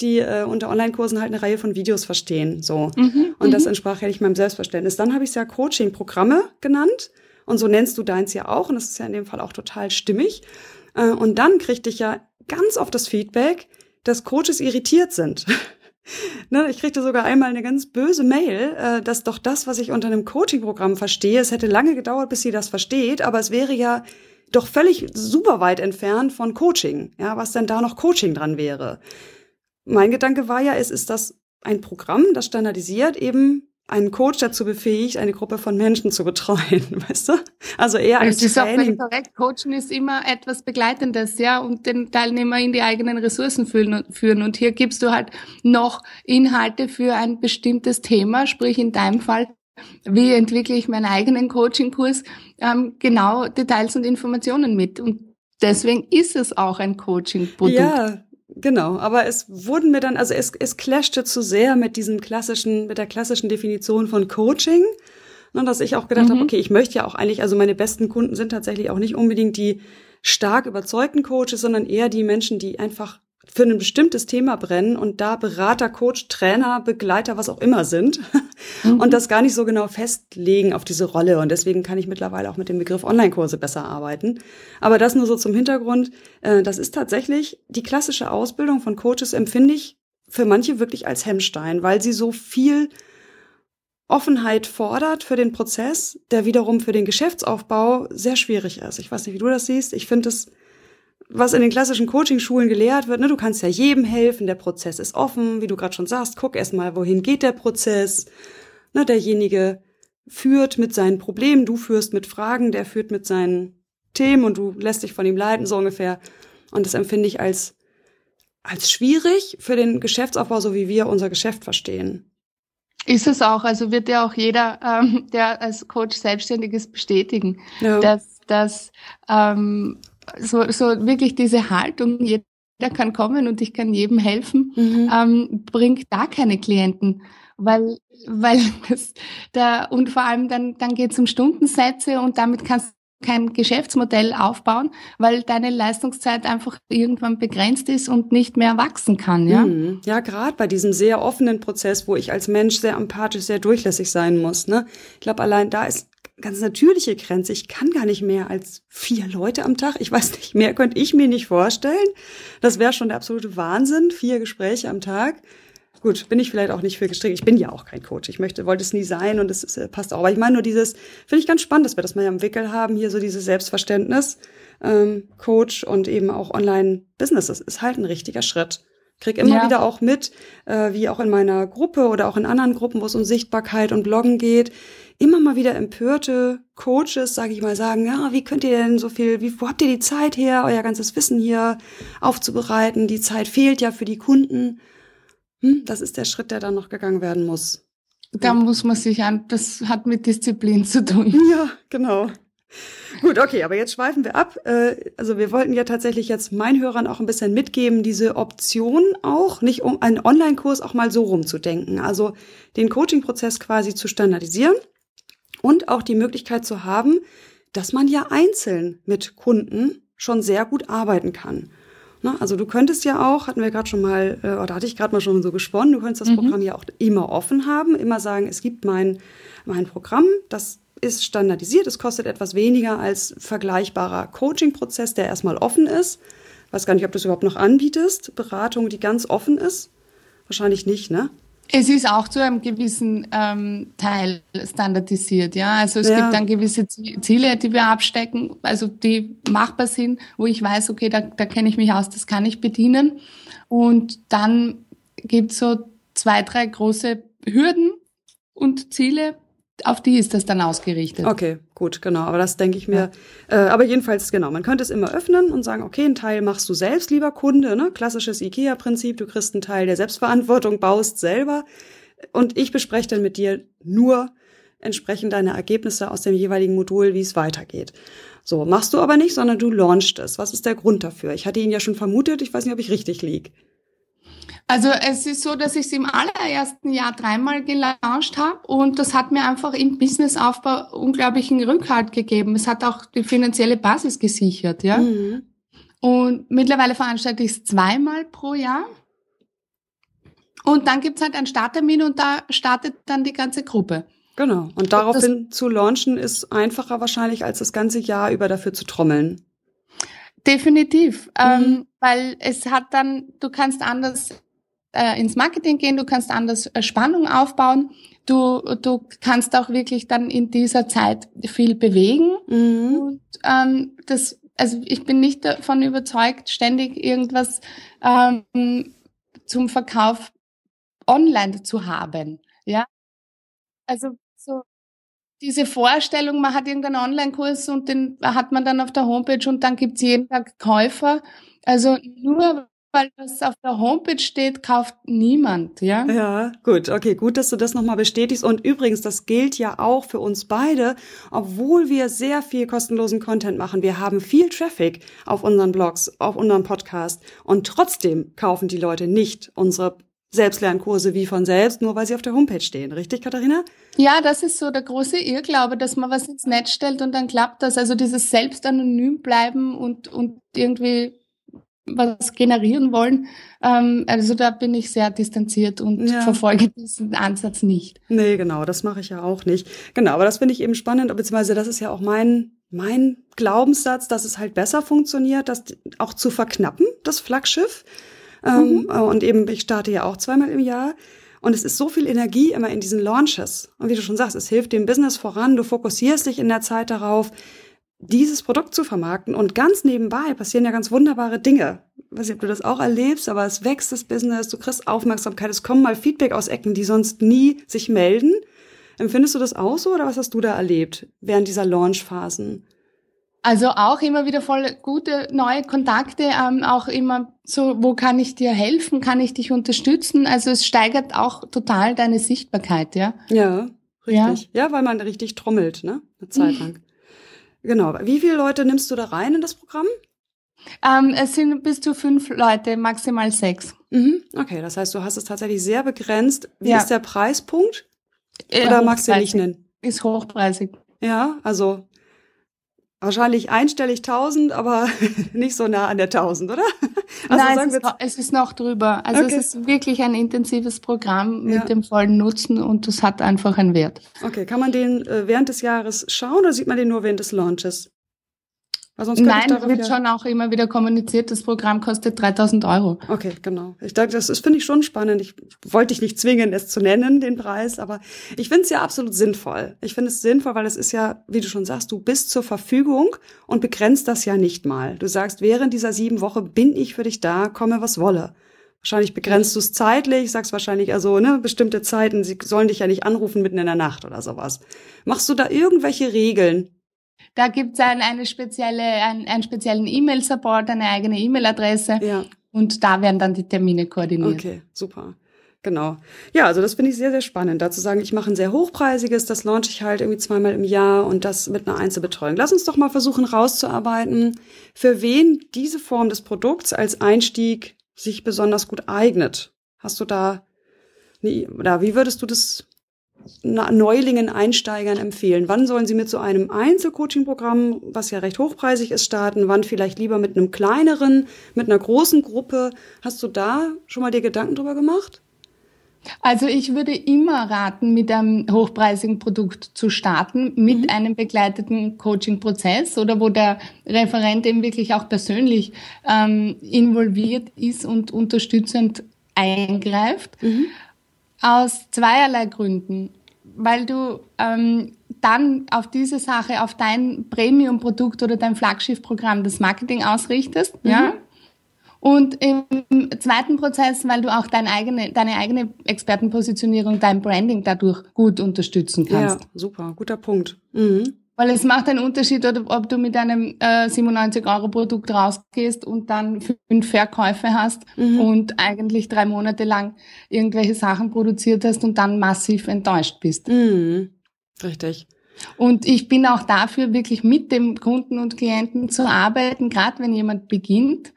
die äh, unter Online-Kursen halt eine Reihe von Videos verstehen. So. Mhm, und das mhm. entsprach ja nicht meinem Selbstverständnis. Dann habe ich es ja Coaching-Programme genannt. Und so nennst du deins ja auch. Und das ist ja in dem Fall auch total stimmig. Äh, und dann kriegte ich ja ganz oft das Feedback, dass Coaches irritiert sind. <laughs> Ne, ich kriegte sogar einmal eine ganz böse Mail, äh, dass doch das, was ich unter einem Coaching-Programm verstehe, es hätte lange gedauert, bis sie das versteht, aber es wäre ja doch völlig super weit entfernt von Coaching. Ja, was denn da noch Coaching dran wäre? Mein Gedanke war ja, es ist das ein Programm, das standardisiert eben einen Coach dazu befähigt, eine Gruppe von Menschen zu betreuen, <laughs> weißt du? Also eher als Das ist auch korrekt. Coachen ist immer etwas Begleitendes, ja, und den Teilnehmer in die eigenen Ressourcen führen. Und hier gibst du halt noch Inhalte für ein bestimmtes Thema, sprich in deinem Fall wie entwickle ich meinen eigenen Coaching-Kurs, ähm, genau Details und Informationen mit. Und deswegen ist es auch ein Coaching-Produkt. Ja, Genau, aber es wurden mir dann, also es, es clashte zu sehr mit diesem klassischen, mit der klassischen Definition von Coaching. Und ne, dass ich auch gedacht mhm. habe, okay, ich möchte ja auch eigentlich, also meine besten Kunden sind tatsächlich auch nicht unbedingt die stark überzeugten Coaches, sondern eher die Menschen, die einfach für ein bestimmtes Thema brennen und da Berater, Coach, Trainer, Begleiter, was auch immer sind <laughs> mhm. und das gar nicht so genau festlegen auf diese Rolle. Und deswegen kann ich mittlerweile auch mit dem Begriff Online-Kurse besser arbeiten. Aber das nur so zum Hintergrund. Äh, das ist tatsächlich die klassische Ausbildung von Coaches empfinde ich für manche wirklich als Hemmstein, weil sie so viel Offenheit fordert für den Prozess, der wiederum für den Geschäftsaufbau sehr schwierig ist. Ich weiß nicht, wie du das siehst. Ich finde es was in den klassischen Coaching-Schulen gelehrt wird, ne, du kannst ja jedem helfen, der Prozess ist offen, wie du gerade schon sagst, guck erst mal, wohin geht der Prozess. Ne, derjenige führt mit seinen Problemen, du führst mit Fragen, der führt mit seinen Themen und du lässt dich von ihm leiten, so ungefähr. Und das empfinde ich als, als schwierig für den Geschäftsaufbau, so wie wir unser Geschäft verstehen. Ist es auch, also wird ja auch jeder, ähm, der als Coach selbstständig ist, bestätigen, ja. dass, dass ähm, so, so wirklich diese Haltung, jeder kann kommen und ich kann jedem helfen, mhm. ähm, bringt da keine Klienten. Weil, weil <laughs> das da, und vor allem dann, dann geht es um Stundensätze und damit kannst du kein Geschäftsmodell aufbauen, weil deine Leistungszeit einfach irgendwann begrenzt ist und nicht mehr wachsen kann, ja? Mhm. Ja, gerade bei diesem sehr offenen Prozess, wo ich als Mensch sehr empathisch, sehr durchlässig sein muss, ne? Ich glaube, allein da ist ganz natürliche Grenze. Ich kann gar nicht mehr als vier Leute am Tag. Ich weiß nicht, mehr könnte ich mir nicht vorstellen. Das wäre schon der absolute Wahnsinn. Vier Gespräche am Tag. Gut, bin ich vielleicht auch nicht für gestrickt. Ich bin ja auch kein Coach. Ich möchte, wollte es nie sein und es äh, passt auch. Aber ich meine nur dieses, finde ich ganz spannend, dass wir das mal im Wickel haben, hier so dieses Selbstverständnis, ähm, Coach und eben auch Online-Business. Das ist halt ein richtiger Schritt. Krieg immer ja. wieder auch mit, äh, wie auch in meiner Gruppe oder auch in anderen Gruppen, wo es um Sichtbarkeit und Bloggen geht, immer mal wieder empörte Coaches, sage ich mal, sagen, ja, wie könnt ihr denn so viel, wie, wo habt ihr die Zeit her, euer ganzes Wissen hier aufzubereiten? Die Zeit fehlt ja für die Kunden. Hm, das ist der Schritt, der dann noch gegangen werden muss. Da muss man sich an, das hat mit Disziplin zu tun. <laughs> Ja, genau. Gut, okay, aber jetzt schweifen wir ab. Äh, also wir wollten ja tatsächlich jetzt meinen Hörern auch ein bisschen mitgeben, diese Option auch, nicht um einen Online-Kurs auch mal so rumzudenken. Also den Coaching-Prozess quasi zu standardisieren und auch die Möglichkeit zu haben, dass man ja einzeln mit Kunden schon sehr gut arbeiten kann. Na, also du könntest ja auch, hatten wir gerade schon mal, äh, oder hatte ich gerade mal schon so gesponnen, du könntest das mhm. Programm ja auch immer offen haben, immer sagen, es gibt mein, mein Programm, das ist standardisiert, es kostet etwas weniger als vergleichbarer Coaching-Prozess, der erstmal offen ist. Weiß gar nicht, ob du es überhaupt noch anbietest, Beratung, die ganz offen ist. Wahrscheinlich nicht, ne? Es ist auch zu einem gewissen ähm, Teil standardisiert, ja. Also es ja. gibt dann gewisse Ziele, die wir abstecken, also die machbar sind, wo ich weiß, okay, da, da kenne ich mich aus, das kann ich bedienen. Und dann gibt es so zwei, drei große Hürden und Ziele, auf die ist das dann ausgerichtet. Okay, gut, genau. Aber das denke ich mir. Ja. Äh, aber jedenfalls, genau, man könnte es immer öffnen und sagen, okay, einen Teil machst du selbst, lieber Kunde, ne? Klassisches IKEA-Prinzip, du kriegst einen Teil der Selbstverantwortung, baust selber. Und ich bespreche dann mit dir nur entsprechend deine Ergebnisse aus dem jeweiligen Modul, wie es weitergeht. So, machst du aber nicht, sondern du launchst es. Was ist der Grund dafür? Ich hatte ihn ja schon vermutet, ich weiß nicht, ob ich richtig lieg. Also es ist so, dass ich es im allerersten Jahr dreimal gelauncht habe und das hat mir einfach im Businessaufbau unglaublichen Rückhalt gegeben. Es hat auch die finanzielle Basis gesichert, ja. Mhm. Und mittlerweile veranstalte ich es zweimal pro Jahr. Und dann gibt's halt einen Starttermin und da startet dann die ganze Gruppe. Genau. Und daraufhin das, zu launchen ist einfacher wahrscheinlich, als das ganze Jahr über dafür zu trommeln. Definitiv. Ähm, mhm. Ähm, weil es hat dann, du kannst anders äh, ins Marketing gehen, du kannst anders äh, Spannung aufbauen, du, du kannst auch wirklich dann in dieser Zeit viel bewegen. Mhm. Und ähm, das, also ich bin nicht davon überzeugt, ständig irgendwas ähm, zum Verkauf online zu haben. Ja, also so diese Vorstellung, man hat irgendeinen Online-Kurs und den hat man dann auf der Homepage und dann gibt's jeden Tag Käufer. Also nur weil das auf der Homepage steht, kauft niemand, ja? Ja, gut, okay, gut, dass du das nochmal bestätigst. Und übrigens, das gilt ja auch für uns beide, obwohl wir sehr viel kostenlosen Content machen. Wir haben viel Traffic auf unseren Blogs, auf unserem Podcast. Und trotzdem kaufen die Leute nicht unsere Selbstlernkurse wie von selbst, nur weil sie auf der Homepage stehen. Richtig, Katharina? Ja, das ist so der große Irrglaube, dass man was ins Netz stellt und dann klappt das. Also dieses selbst anonym bleiben und, und irgendwie was generieren wollen. Ähm, also da bin ich sehr distanziert und ja. verfolge diesen Ansatz nicht. Nee, genau, das mache ich ja auch nicht. Genau, aber das finde ich eben spannend, beziehungsweise das ist ja auch mein, mein Glaubenssatz, dass es halt besser funktioniert, das auch zu verknappen, das Flaggschiff. Ähm, mhm. und eben, ich starte ja auch zweimal im Jahr. Und es ist so viel Energie immer in diesen Launches. Und wie du schon sagst, es hilft dem Business voran. Du fokussierst dich in der Zeit darauf, dieses Produkt zu vermarkten. Und ganz nebenbei passieren ja ganz wunderbare Dinge. Ich weiß nicht, ob du das auch erlebst, aber es wächst das Business, du kriegst Aufmerksamkeit, es kommen mal Feedback aus Ecken, die sonst nie sich melden. Empfindest du das auch so oder was hast du da erlebt während dieser Launchphasen? Also auch immer wieder voll gute neue Kontakte, ähm, auch immer so, wo kann ich dir helfen, kann ich dich unterstützen? Also es steigert auch total deine Sichtbarkeit, ja? Ja, richtig. Ja, ja weil man richtig trommelt, ne? Eine Zeit <laughs> lang. Genau. Wie viele Leute nimmst du da rein in das Programm? Ähm, es sind bis zu fünf Leute, maximal sechs. Mhm. Okay, das heißt, du hast es tatsächlich sehr begrenzt. Wie ja. ist der Preispunkt? Äh, Oder magst du nicht nennen? Ist hochpreisig. Ja, also Wahrscheinlich einstellig 1000, aber <laughs> nicht so nah an der 1000, oder? Also Nein, es ist, noch, es ist, noch drüber. Also okay. es ist wirklich ein intensives Programm mit ja. dem vollen Nutzen und es hat einfach einen Wert. Okay, kann man den äh, während des Jahres schauen oder sieht man den nur während des Launches? Nein, wird ja schon auch immer wieder kommuniziert, das Programm kostet 3000 Euro. Okay, genau. Ich denke, das ist, finde ich schon spannend. Ich wollte dich nicht zwingen, es zu nennen, den Preis, aber ich finde es ja absolut sinnvoll. Ich finde es sinnvoll, weil es ist ja, wie du schon sagst, du bist zur Verfügung und begrenzt das ja nicht mal. Du sagst, während dieser sieben Wochen bin ich für dich da, komme was wolle. Wahrscheinlich begrenzt du es zeitlich, sagst wahrscheinlich also, ne, bestimmte Zeiten, sie sollen dich ja nicht anrufen mitten in der Nacht oder sowas. Machst du da irgendwelche Regeln? Da gibt's ein, eine spezielle, ein, einen speziellen E-Mail-Support, eine eigene E-Mail-Adresse. Ja. Und da werden dann die Termine koordiniert. Okay, super. Genau. Ja, also das finde ich sehr, sehr spannend. Dazu sagen, ich mache ein sehr hochpreisiges, das launche ich halt irgendwie zweimal im Jahr und das mit einer Einzelbetreuung. Lass uns doch mal versuchen rauszuarbeiten, für wen diese Form des Produkts als Einstieg sich besonders gut eignet. Hast du da, eine, oder wie würdest du das Neulingen, Einsteigern empfehlen? Wann sollen sie mit so einem Einzelcoaching-Programm, was ja recht hochpreisig ist, starten? Wann vielleicht lieber mit einem kleineren, mit einer großen Gruppe? Hast du da schon mal dir Gedanken drüber gemacht? Also ich würde immer raten, mit einem hochpreisigen Produkt zu starten, mit mhm. einem begleiteten Coaching-Prozess oder wo der Referent eben wirklich auch persönlich ähm, involviert ist und unterstützend eingreift. Mhm. Aus zweierlei Gründen. Weil du ähm, dann auf diese Sache, auf dein Premium-Produkt oder dein Flaggschiff-Programm das Marketing ausrichtest, mhm. ja, und im zweiten Prozess, weil du auch deine eigene, deine eigene Expertenpositionierung, dein Branding dadurch gut unterstützen kannst. Ja, super, guter Punkt. Mhm. Weil es macht einen Unterschied, ob du mit einem äh, 97-Euro-Produkt rausgehst und dann fünf Verkäufe hast mhm. und eigentlich drei Monate lang irgendwelche Sachen produziert hast und dann massiv enttäuscht bist. Mhm. Richtig. Und ich bin auch dafür, wirklich mit dem Kunden und Klienten zu arbeiten, gerade wenn jemand beginnt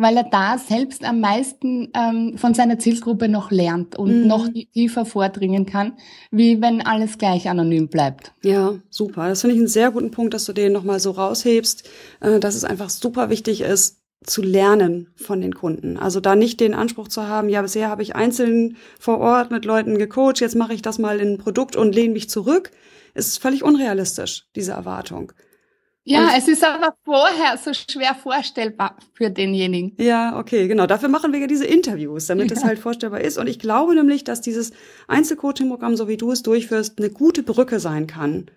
weil er da selbst am meisten ähm, von seiner Zielgruppe noch lernt und mhm. noch tiefer vordringen kann, wie wenn alles gleich anonym bleibt. Ja, super. Das finde ich einen sehr guten Punkt, dass du den nochmal so raushebst, äh, dass es einfach super wichtig ist, zu lernen von den Kunden. Also da nicht den Anspruch zu haben, ja, bisher habe ich einzeln vor Ort mit Leuten gecoacht, jetzt mache ich das mal in ein Produkt und lehne mich zurück, ist völlig unrealistisch, diese Erwartung. Ja, es ist aber vorher so schwer vorstellbar für denjenigen. Ja, okay, genau. Dafür machen wir ja diese Interviews, damit ja. es halt vorstellbar ist. Und ich glaube nämlich, dass dieses Einzelcoaching-Programm, so wie du es durchführst, eine gute Brücke sein kann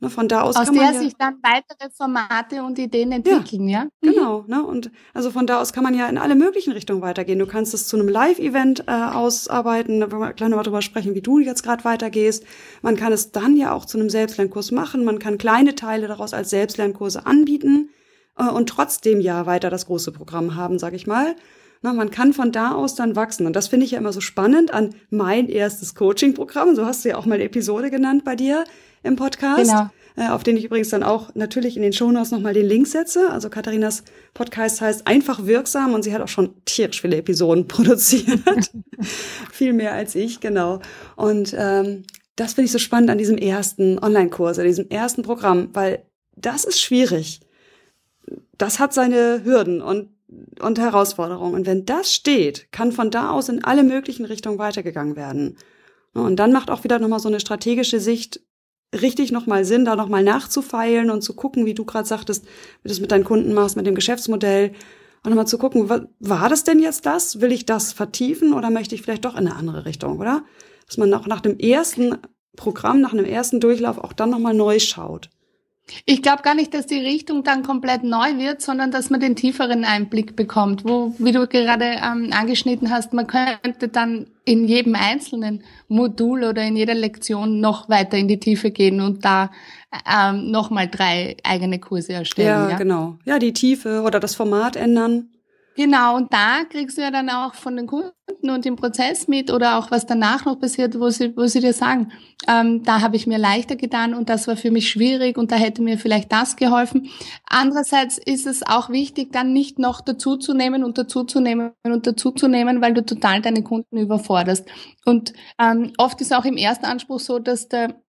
Ne, von da aus, aus kann der man ja, sich dann weitere Formate und Ideen entwickeln, ja? ja? Mhm. Genau, ne? Und also von da aus kann man ja in alle möglichen Richtungen weitergehen. Du kannst es zu einem Live-Event äh, ausarbeiten, da wir gleich nochmal drüber sprechen, wie du jetzt gerade weitergehst. Man kann es dann ja auch zu einem Selbstlernkurs machen. Man kann kleine Teile daraus als Selbstlernkurse anbieten äh, und trotzdem ja weiter das große Programm haben, sag ich mal. Na, man kann von da aus dann wachsen. Und das finde ich ja immer so spannend an mein erstes Coaching-Programm. So hast du ja auch mal eine Episode genannt bei dir im Podcast. Genau. Äh, auf den ich übrigens dann auch natürlich in den Shownotes nochmal den Link setze. Also Katharinas Podcast heißt Einfach wirksam und sie hat auch schon tierisch viele Episoden <laughs> produziert. <laughs> Viel mehr als ich, genau. Und ähm, das finde ich so spannend an diesem ersten Online-Kurs, an diesem ersten Programm, weil das ist schwierig. Das hat seine Hürden und und Herausforderungen. Und wenn das steht, kann von da aus in alle möglichen Richtungen weitergegangen werden. Und dann macht auch wieder nochmal so eine strategische Sicht richtig nochmal Sinn, da nochmal nachzufeilen und zu gucken, wie du gerade sagtest, wie du das mit deinen Kunden machst, mit dem Geschäftsmodell. Und nochmal zu gucken, war das denn jetzt das? Will ich das vertiefen oder möchte ich vielleicht doch in eine andere Richtung, oder? Dass man auch nach dem ersten Programm, nach einem ersten Durchlauf auch dann nochmal neu schaut. Ich glaube gar nicht, dass die Richtung dann komplett neu wird, sondern dass man den tieferen Einblick bekommt, wo, wie du gerade ähm, angeschnitten hast, man könnte dann in jedem einzelnen Modul oder in jeder Lektion noch weiter in die Tiefe gehen und da ähm, nochmal drei eigene Kurse erstellen. Ja, ja, genau. Ja, die Tiefe oder das Format ändern. Genau, und da kriegst du ja dann auch von den Kunden und dem Prozess mit oder auch was danach noch passiert, wo sie, wo sie dir sagen, ähm, da habe ich mir leichter getan und das war für mich schwierig und da hätte mir vielleicht das geholfen. Andererseits ist es auch wichtig, dann nicht noch dazuzunehmen und dazuzunehmen und dazuzunehmen, weil du total deine Kunden überforderst. Und ähm, oft ist auch im ersten Anspruch so, dass der,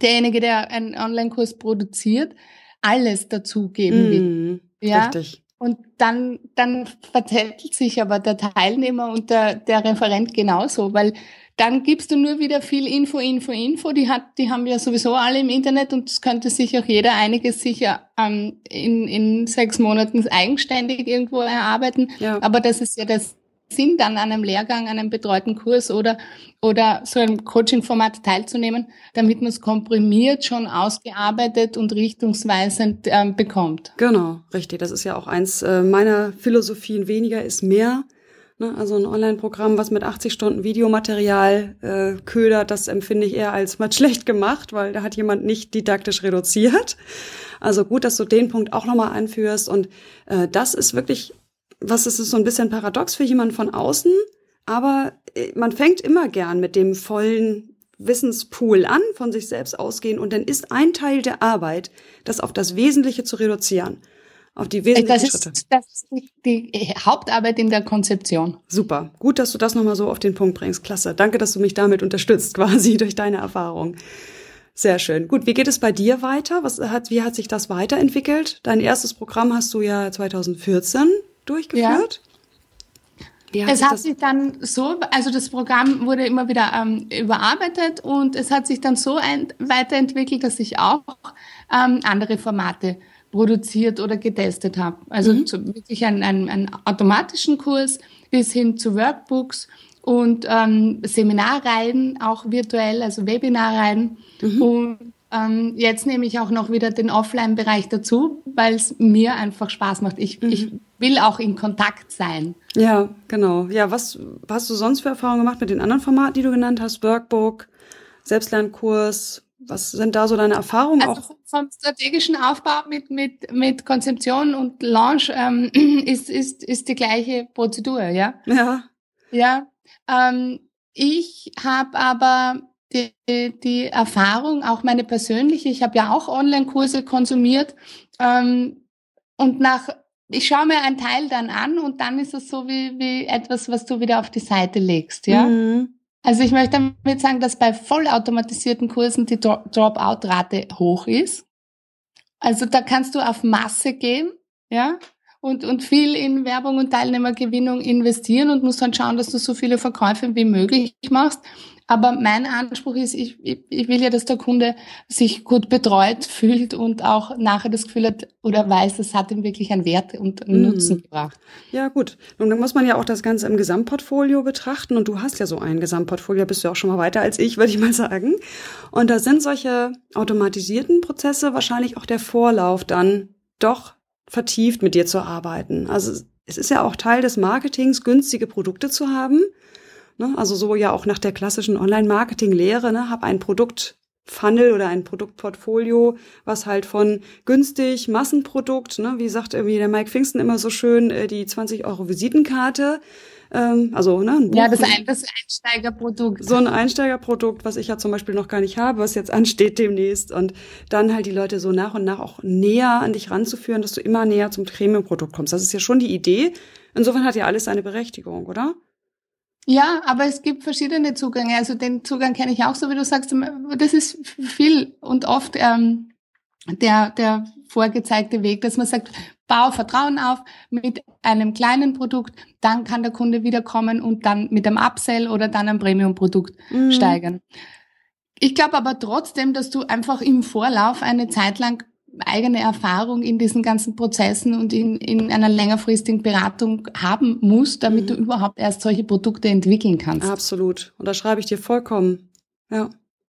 derjenige, der einen Online-Kurs produziert, alles dazugeben will. Mm, ja? Richtig. Und dann, dann verzettelt sich aber der Teilnehmer und der, der Referent genauso, weil dann gibst du nur wieder viel Info, Info, Info. Die hat, die haben ja sowieso alle im Internet und es könnte sich auch jeder einiges sicher ähm, in, in sechs Monaten eigenständig irgendwo erarbeiten. Ja. Aber das ist ja das Sinn, dann an einem Lehrgang, an einem betreuten Kurs oder, oder so einem Coaching-Format teilzunehmen, damit man es komprimiert schon ausgearbeitet und richtungsweisend ähm, bekommt. Genau, richtig. Das ist ja auch eins äh, meiner Philosophien. Weniger ist mehr. Ne? Also ein Online-Programm, was mit 80 Stunden Videomaterial äh, ködert, das empfinde ich eher als mal schlecht gemacht, weil da hat jemand nicht didaktisch reduziert. Also gut, dass du den Punkt auch nochmal anführst. Und äh, das ist wirklich, was ist so ein bisschen paradox für jemanden von außen, aber äh, man fängt immer gern mit dem vollen Wissenspool an, von sich selbst ausgehen und dann ist ein Teil der Arbeit, das auf das Wesentliche zu reduzieren. Auf die wesentlichen das Schritte. Ist, das ist die Hauptarbeit in der Konzeption. Super. Gut, dass du das nochmal so auf den Punkt bringst. Klasse. Danke, dass du mich damit unterstützt, <laughs> quasi durch deine Erfahrung. Sehr schön. Gut, wie geht es bei dir weiter? Was hat, wie hat sich das weiterentwickelt? Dein erstes Programm hast du ja 2014 durchgeführt. Ja. Hat es hat sich dann so, also das Programm wurde immer wieder ähm, überarbeitet und es hat sich dann so ein, weiterentwickelt, dass ich auch ähm, andere Formate produziert oder getestet habe. Also mhm. zu, wirklich einen, einen, einen automatischen Kurs bis hin zu Workbooks und ähm, Seminarreihen, auch virtuell, also Webinarreihen. Mhm. Und ähm, jetzt nehme ich auch noch wieder den Offline-Bereich dazu, weil es mir einfach Spaß macht. Ich, mhm. ich will auch in Kontakt sein. Ja, genau. Ja, was hast du sonst für Erfahrungen gemacht mit den anderen Formaten, die du genannt hast? Workbook, Selbstlernkurs, was sind da so deine Erfahrungen also auch? Vom strategischen Aufbau mit, mit, mit Konzeption und Launch ähm, <clears throat> ist, ist, ist die gleiche Prozedur, ja? Ja. Ja. Ähm, ich habe aber die, die Erfahrung, auch meine persönliche, ich habe ja auch Online-Kurse konsumiert ähm, und nach ich schaue mir einen Teil dann an und dann ist es so wie, wie etwas, was du wieder auf die Seite legst, ja. Mhm. Also ich möchte damit sagen, dass bei vollautomatisierten Kursen die Dropout-Rate hoch ist. Also da kannst du auf Masse gehen, ja, und, und viel in Werbung und Teilnehmergewinnung investieren und musst dann schauen, dass du so viele Verkäufe wie möglich machst. Aber mein Anspruch ist, ich, ich, ich will ja, dass der Kunde sich gut betreut fühlt und auch nachher das Gefühl hat oder weiß, es hat ihm wirklich einen Wert und einen mhm. Nutzen gebracht. Ja, gut. Und dann muss man ja auch das Ganze im Gesamtportfolio betrachten. Und du hast ja so ein Gesamtportfolio, bist du auch schon mal weiter als ich, würde ich mal sagen. Und da sind solche automatisierten Prozesse wahrscheinlich auch der Vorlauf dann doch vertieft mit dir zu arbeiten. Also es ist ja auch Teil des Marketings, günstige Produkte zu haben Ne? Also so ja auch nach der klassischen Online-Marketing-Lehre, ne? hab ein Produktfunnel oder ein Produktportfolio, was halt von günstig, Massenprodukt, ne? wie sagt irgendwie der Mike Pfingsten immer so schön, äh, die 20 Euro Visitenkarte, ähm, also ne, ein Buch, ja, das, ein, das Einsteigerprodukt. So ein Einsteigerprodukt, was ich ja zum Beispiel noch gar nicht habe, was jetzt ansteht demnächst. Und dann halt die Leute so nach und nach auch näher an dich ranzuführen, dass du immer näher zum Premium-Produkt kommst. Das ist ja schon die Idee. Insofern hat ja alles seine Berechtigung, oder? Ja, aber es gibt verschiedene Zugänge. Also den Zugang kenne ich auch, so wie du sagst. Das ist viel und oft ähm, der, der vorgezeigte Weg, dass man sagt, bau Vertrauen auf mit einem kleinen Produkt, dann kann der Kunde wiederkommen und dann mit einem Upsell oder dann ein Premium-Produkt mhm. steigern. Ich glaube aber trotzdem, dass du einfach im Vorlauf eine Zeit lang eigene Erfahrung in diesen ganzen Prozessen und in, in einer längerfristigen Beratung haben musst, damit mhm. du überhaupt erst solche Produkte entwickeln kannst. Absolut. Und da schreibe ich dir vollkommen. Ja.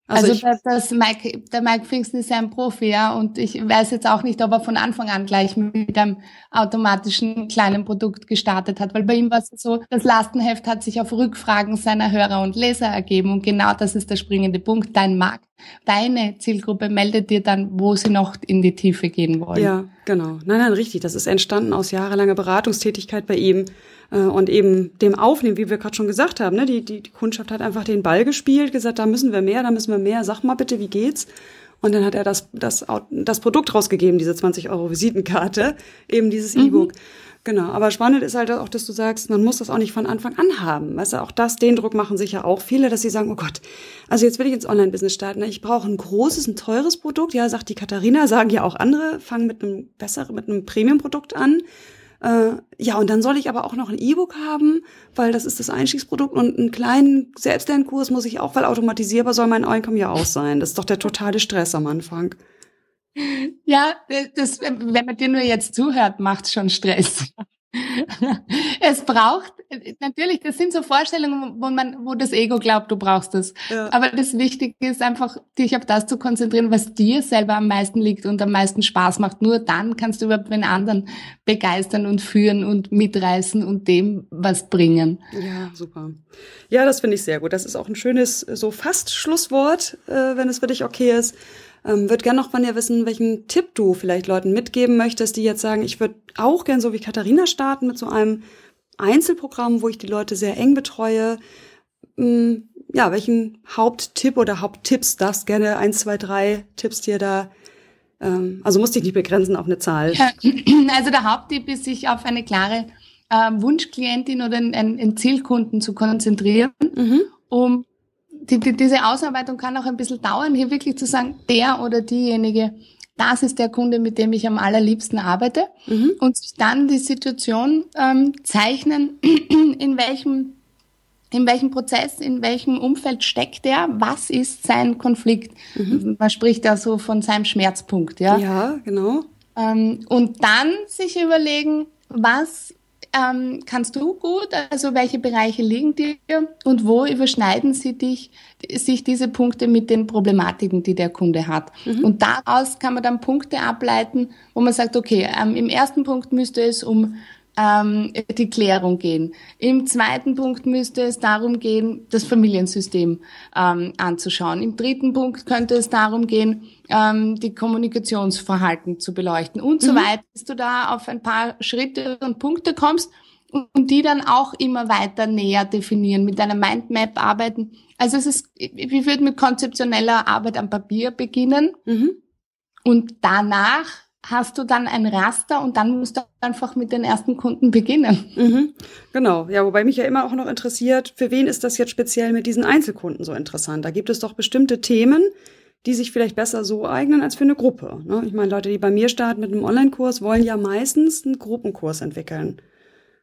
Also, also das, das Mike, der Mike Pfingsten ist ja ein Profi, ja, und ich weiß jetzt auch nicht, ob er von Anfang an gleich mit einem automatischen kleinen Produkt gestartet hat, weil bei ihm war es so, das Lastenheft hat sich auf Rückfragen seiner Hörer und Leser ergeben und genau das ist der springende Punkt. Dein Markt, deine Zielgruppe meldet dir dann, wo sie noch in die Tiefe gehen wollen. Ja, genau. Nein, nein, richtig. Das ist entstanden aus jahrelanger Beratungstätigkeit bei ihm äh, und eben dem Aufnehmen, wie wir gerade schon gesagt haben. Ne? Die, die, die Kundschaft hat einfach den Ball gespielt, gesagt, da müssen wir mehr, da müssen wir mehr. Sag mal bitte, wie geht's? Und dann hat er das, das, das Produkt rausgegeben, diese 20 Euro Visitenkarte, eben dieses mhm. E-Book. Genau, aber spannend ist halt auch, dass du sagst, man muss das auch nicht von Anfang an haben. Weißt du, auch das, den Druck machen sich ja auch viele, dass sie sagen, oh Gott, also jetzt will ich ins Online-Business starten. Ich brauche ein großes, ein teures Produkt. Ja, sagt die Katharina, sagen ja auch andere, fangen mit einem besseren, mit einem Premium-Produkt an. Äh, ja, und dann soll ich aber auch noch ein E-Book haben, weil das ist das Einstiegsprodukt und einen kleinen Selbstlernkurs muss ich auch, weil automatisierbar soll mein Einkommen ja auch sein. Das ist doch der totale Stress am Anfang. Ja, das, wenn man dir nur jetzt zuhört, macht schon Stress. <laughs> es braucht, natürlich, das sind so Vorstellungen, wo man, wo das Ego glaubt, du brauchst das. Ja. Aber das Wichtige ist einfach, dich auf das zu konzentrieren, was dir selber am meisten liegt und am meisten Spaß macht. Nur dann kannst du überhaupt den anderen begeistern und führen und mitreißen und dem was bringen. Ja, super. Ja, das finde ich sehr gut. Das ist auch ein schönes, so fast Schlusswort, äh, wenn es für dich okay ist. Ähm, würde gerne noch von dir wissen, welchen Tipp du vielleicht Leuten mitgeben möchtest, die jetzt sagen, ich würde auch gern so wie Katharina starten mit so einem Einzelprogramm, wo ich die Leute sehr eng betreue. Ähm, ja, welchen Haupttipp oder Haupttipps darfst gerne eins, zwei, drei Tipps dir da ähm, also musst dich nicht begrenzen auf eine Zahl. Ja, <clears throat> also der Haupttipp ist, sich auf eine klare äh, Wunschklientin oder einen, einen Zielkunden zu konzentrieren, mhm. um die, die, diese Ausarbeitung kann auch ein bisschen dauern, hier wirklich zu sagen, der oder diejenige, das ist der Kunde, mit dem ich am allerliebsten arbeite mhm. und dann die Situation ähm, zeichnen, <clears throat> in welchem in welchem Prozess, in welchem Umfeld steckt er, was ist sein Konflikt. Mhm. Man spricht da so von seinem Schmerzpunkt, ja. Ja, genau. Ähm, und dann sich überlegen, was ähm, kannst du gut? Also welche Bereiche liegen dir und wo überschneiden sie dich, sich diese Punkte mit den Problematiken, die der Kunde hat? Mhm. Und daraus kann man dann Punkte ableiten, wo man sagt, okay, ähm, im ersten Punkt müsste es um ähm, die Klärung gehen. Im zweiten Punkt müsste es darum gehen, das Familiensystem ähm, anzuschauen. Im dritten Punkt könnte es darum gehen, ähm, die Kommunikationsverhalten zu beleuchten und mhm. so weiter, bis du da auf ein paar Schritte und Punkte kommst und die dann auch immer weiter näher definieren, mit einer Mindmap arbeiten. Also es ist, ich würde mit konzeptioneller Arbeit am Papier beginnen mhm. und danach hast du dann ein Raster und dann musst du einfach mit den ersten Kunden beginnen. Mhm, genau, ja, wobei mich ja immer auch noch interessiert, für wen ist das jetzt speziell mit diesen Einzelkunden so interessant? Da gibt es doch bestimmte Themen, die sich vielleicht besser so eignen als für eine Gruppe. Ne? Ich meine, Leute, die bei mir starten mit einem Online-Kurs, wollen ja meistens einen Gruppenkurs entwickeln.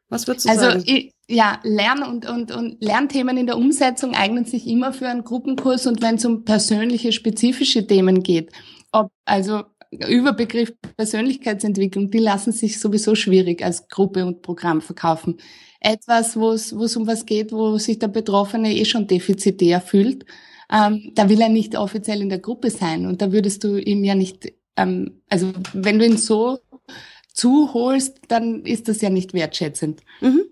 Was würdest du also, sagen? Also ja, Lern- und, und, und Lernthemen in der Umsetzung eignen sich immer für einen Gruppenkurs und wenn es um persönliche, spezifische Themen geht, ob also Überbegriff Persönlichkeitsentwicklung, die lassen sich sowieso schwierig als Gruppe und Programm verkaufen. Etwas, wo es um was geht, wo sich der Betroffene eh schon defizitär fühlt, ähm, da will er nicht offiziell in der Gruppe sein und da würdest du ihm ja nicht, ähm, also wenn du ihn so zuholst, dann ist das ja nicht wertschätzend. Mhm.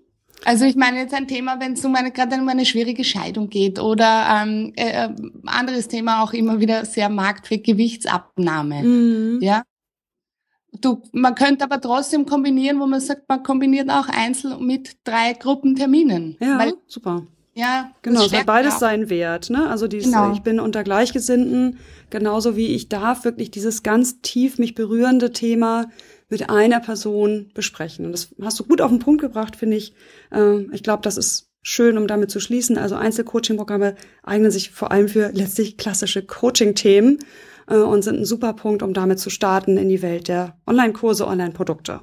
Also ich meine jetzt ein Thema, wenn es um eine gerade um eine schwierige Scheidung geht oder ähm, äh, äh, anderes Thema auch immer wieder sehr Markt für Gewichtsabnahme. Mhm. Ja. Du, man könnte aber trotzdem kombinieren, wo man sagt, man kombiniert auch Einzel mit drei Gruppenterminen. Ja, super. Ja, genau, es hat beides seinen Wert, ne? Also dieses, genau. ich bin unter Gleichgesinnten, genauso wie ich darf wirklich dieses ganz tief mich berührende Thema mit einer Person besprechen. Und das hast du gut auf den Punkt gebracht, finde ich. Ähm, ich glaube, das ist schön, um damit zu schließen. Also Einzelcoaching-Programme eignen sich vor allem für letztlich klassische Coaching-Themen äh, und sind ein super Punkt, um damit zu starten in die Welt der Online-Kurse, Online-Produkte.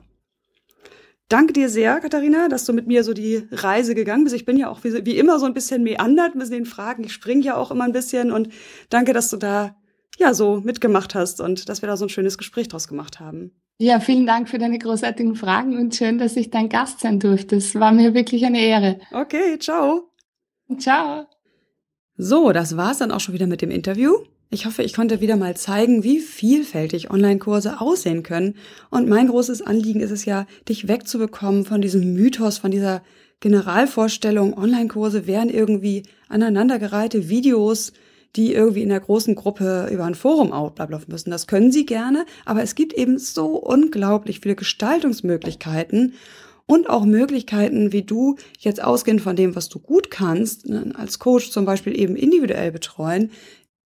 Danke dir sehr, Katharina, dass du mit mir so die Reise gegangen bist. Ich bin ja auch wie, wie immer so ein bisschen meandert mit den Fragen. Ich springe ja auch immer ein bisschen und danke, dass du da ja so mitgemacht hast und dass wir da so ein schönes Gespräch draus gemacht haben. Ja, vielen Dank für deine großartigen Fragen und schön, dass ich dein Gast sein durfte. Es war mir wirklich eine Ehre. Okay, ciao. Ciao. So, das war's dann auch schon wieder mit dem Interview. Ich hoffe, ich konnte wieder mal zeigen, wie vielfältig Online-Kurse aussehen können. Und mein großes Anliegen ist es ja, dich wegzubekommen von diesem Mythos, von dieser Generalvorstellung, Online-Kurse wären irgendwie aneinandergereihte Videos, die irgendwie in der großen Gruppe über ein Forum ablaufen müssen. Das können sie gerne, aber es gibt eben so unglaublich viele Gestaltungsmöglichkeiten und auch Möglichkeiten, wie du jetzt ausgehend von dem, was du gut kannst, ne, als Coach zum Beispiel eben individuell betreuen,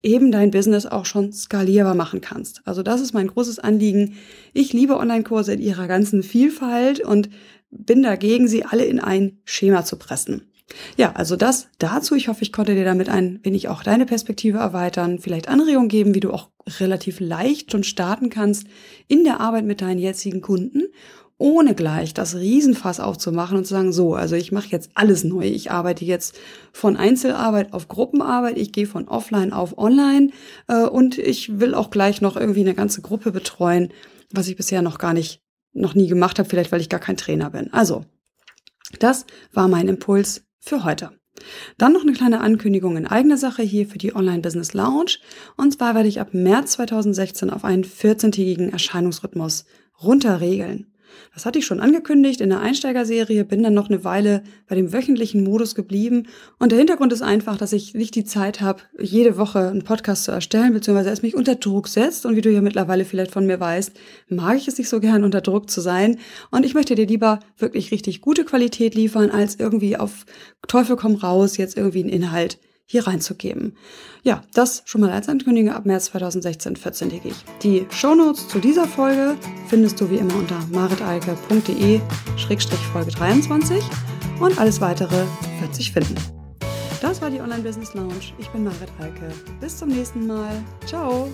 eben dein Business auch schon skalierbar machen kannst. Also das ist mein großes Anliegen. Ich liebe Online-Kurse in ihrer ganzen Vielfalt und bin dagegen, sie alle in ein Schema zu pressen. Ja, also das dazu. Ich hoffe, ich konnte dir damit ein wenig auch deine Perspektive erweitern, vielleicht Anregungen geben, wie du auch relativ leicht schon starten kannst in der Arbeit mit deinen jetzigen Kunden, ohne gleich das Riesenfass aufzumachen und zu sagen, so, also ich mache jetzt alles neu. Ich arbeite jetzt von Einzelarbeit auf Gruppenarbeit, ich gehe von offline auf online äh, und ich will auch gleich noch irgendwie eine ganze Gruppe betreuen, was ich bisher noch gar nicht noch nie gemacht habe, vielleicht weil ich gar kein Trainer bin. Also, das war mein Impuls für heute. Dann noch eine kleine Ankündigung in eigener Sache hier für die Online Business Lounge. Und zwar werde ich ab März 2016 auf einen 14-tägigen Erscheinungsrhythmus runterregeln. Das hatte ich schon angekündigt in der Einsteigerserie, bin dann noch eine Weile bei dem wöchentlichen Modus geblieben. Und der Hintergrund ist einfach, dass ich nicht die Zeit habe, jede Woche einen Podcast zu erstellen, beziehungsweise es mich unter Druck setzt. Und wie du ja mittlerweile vielleicht von mir weißt, mag ich es nicht so gern, unter Druck zu sein. Und ich möchte dir lieber wirklich richtig gute Qualität liefern, als irgendwie auf Teufel komm raus, jetzt irgendwie einen Inhalt hier reinzugeben. Ja, das schon mal als Ankündigung ab März 2016 14-tägig. Die Shownotes zu dieser Folge findest du wie immer unter maritalke.de-folge 23 und alles weitere wird sich finden. Das war die Online Business Lounge. Ich bin Marit Alke. Bis zum nächsten Mal. Ciao.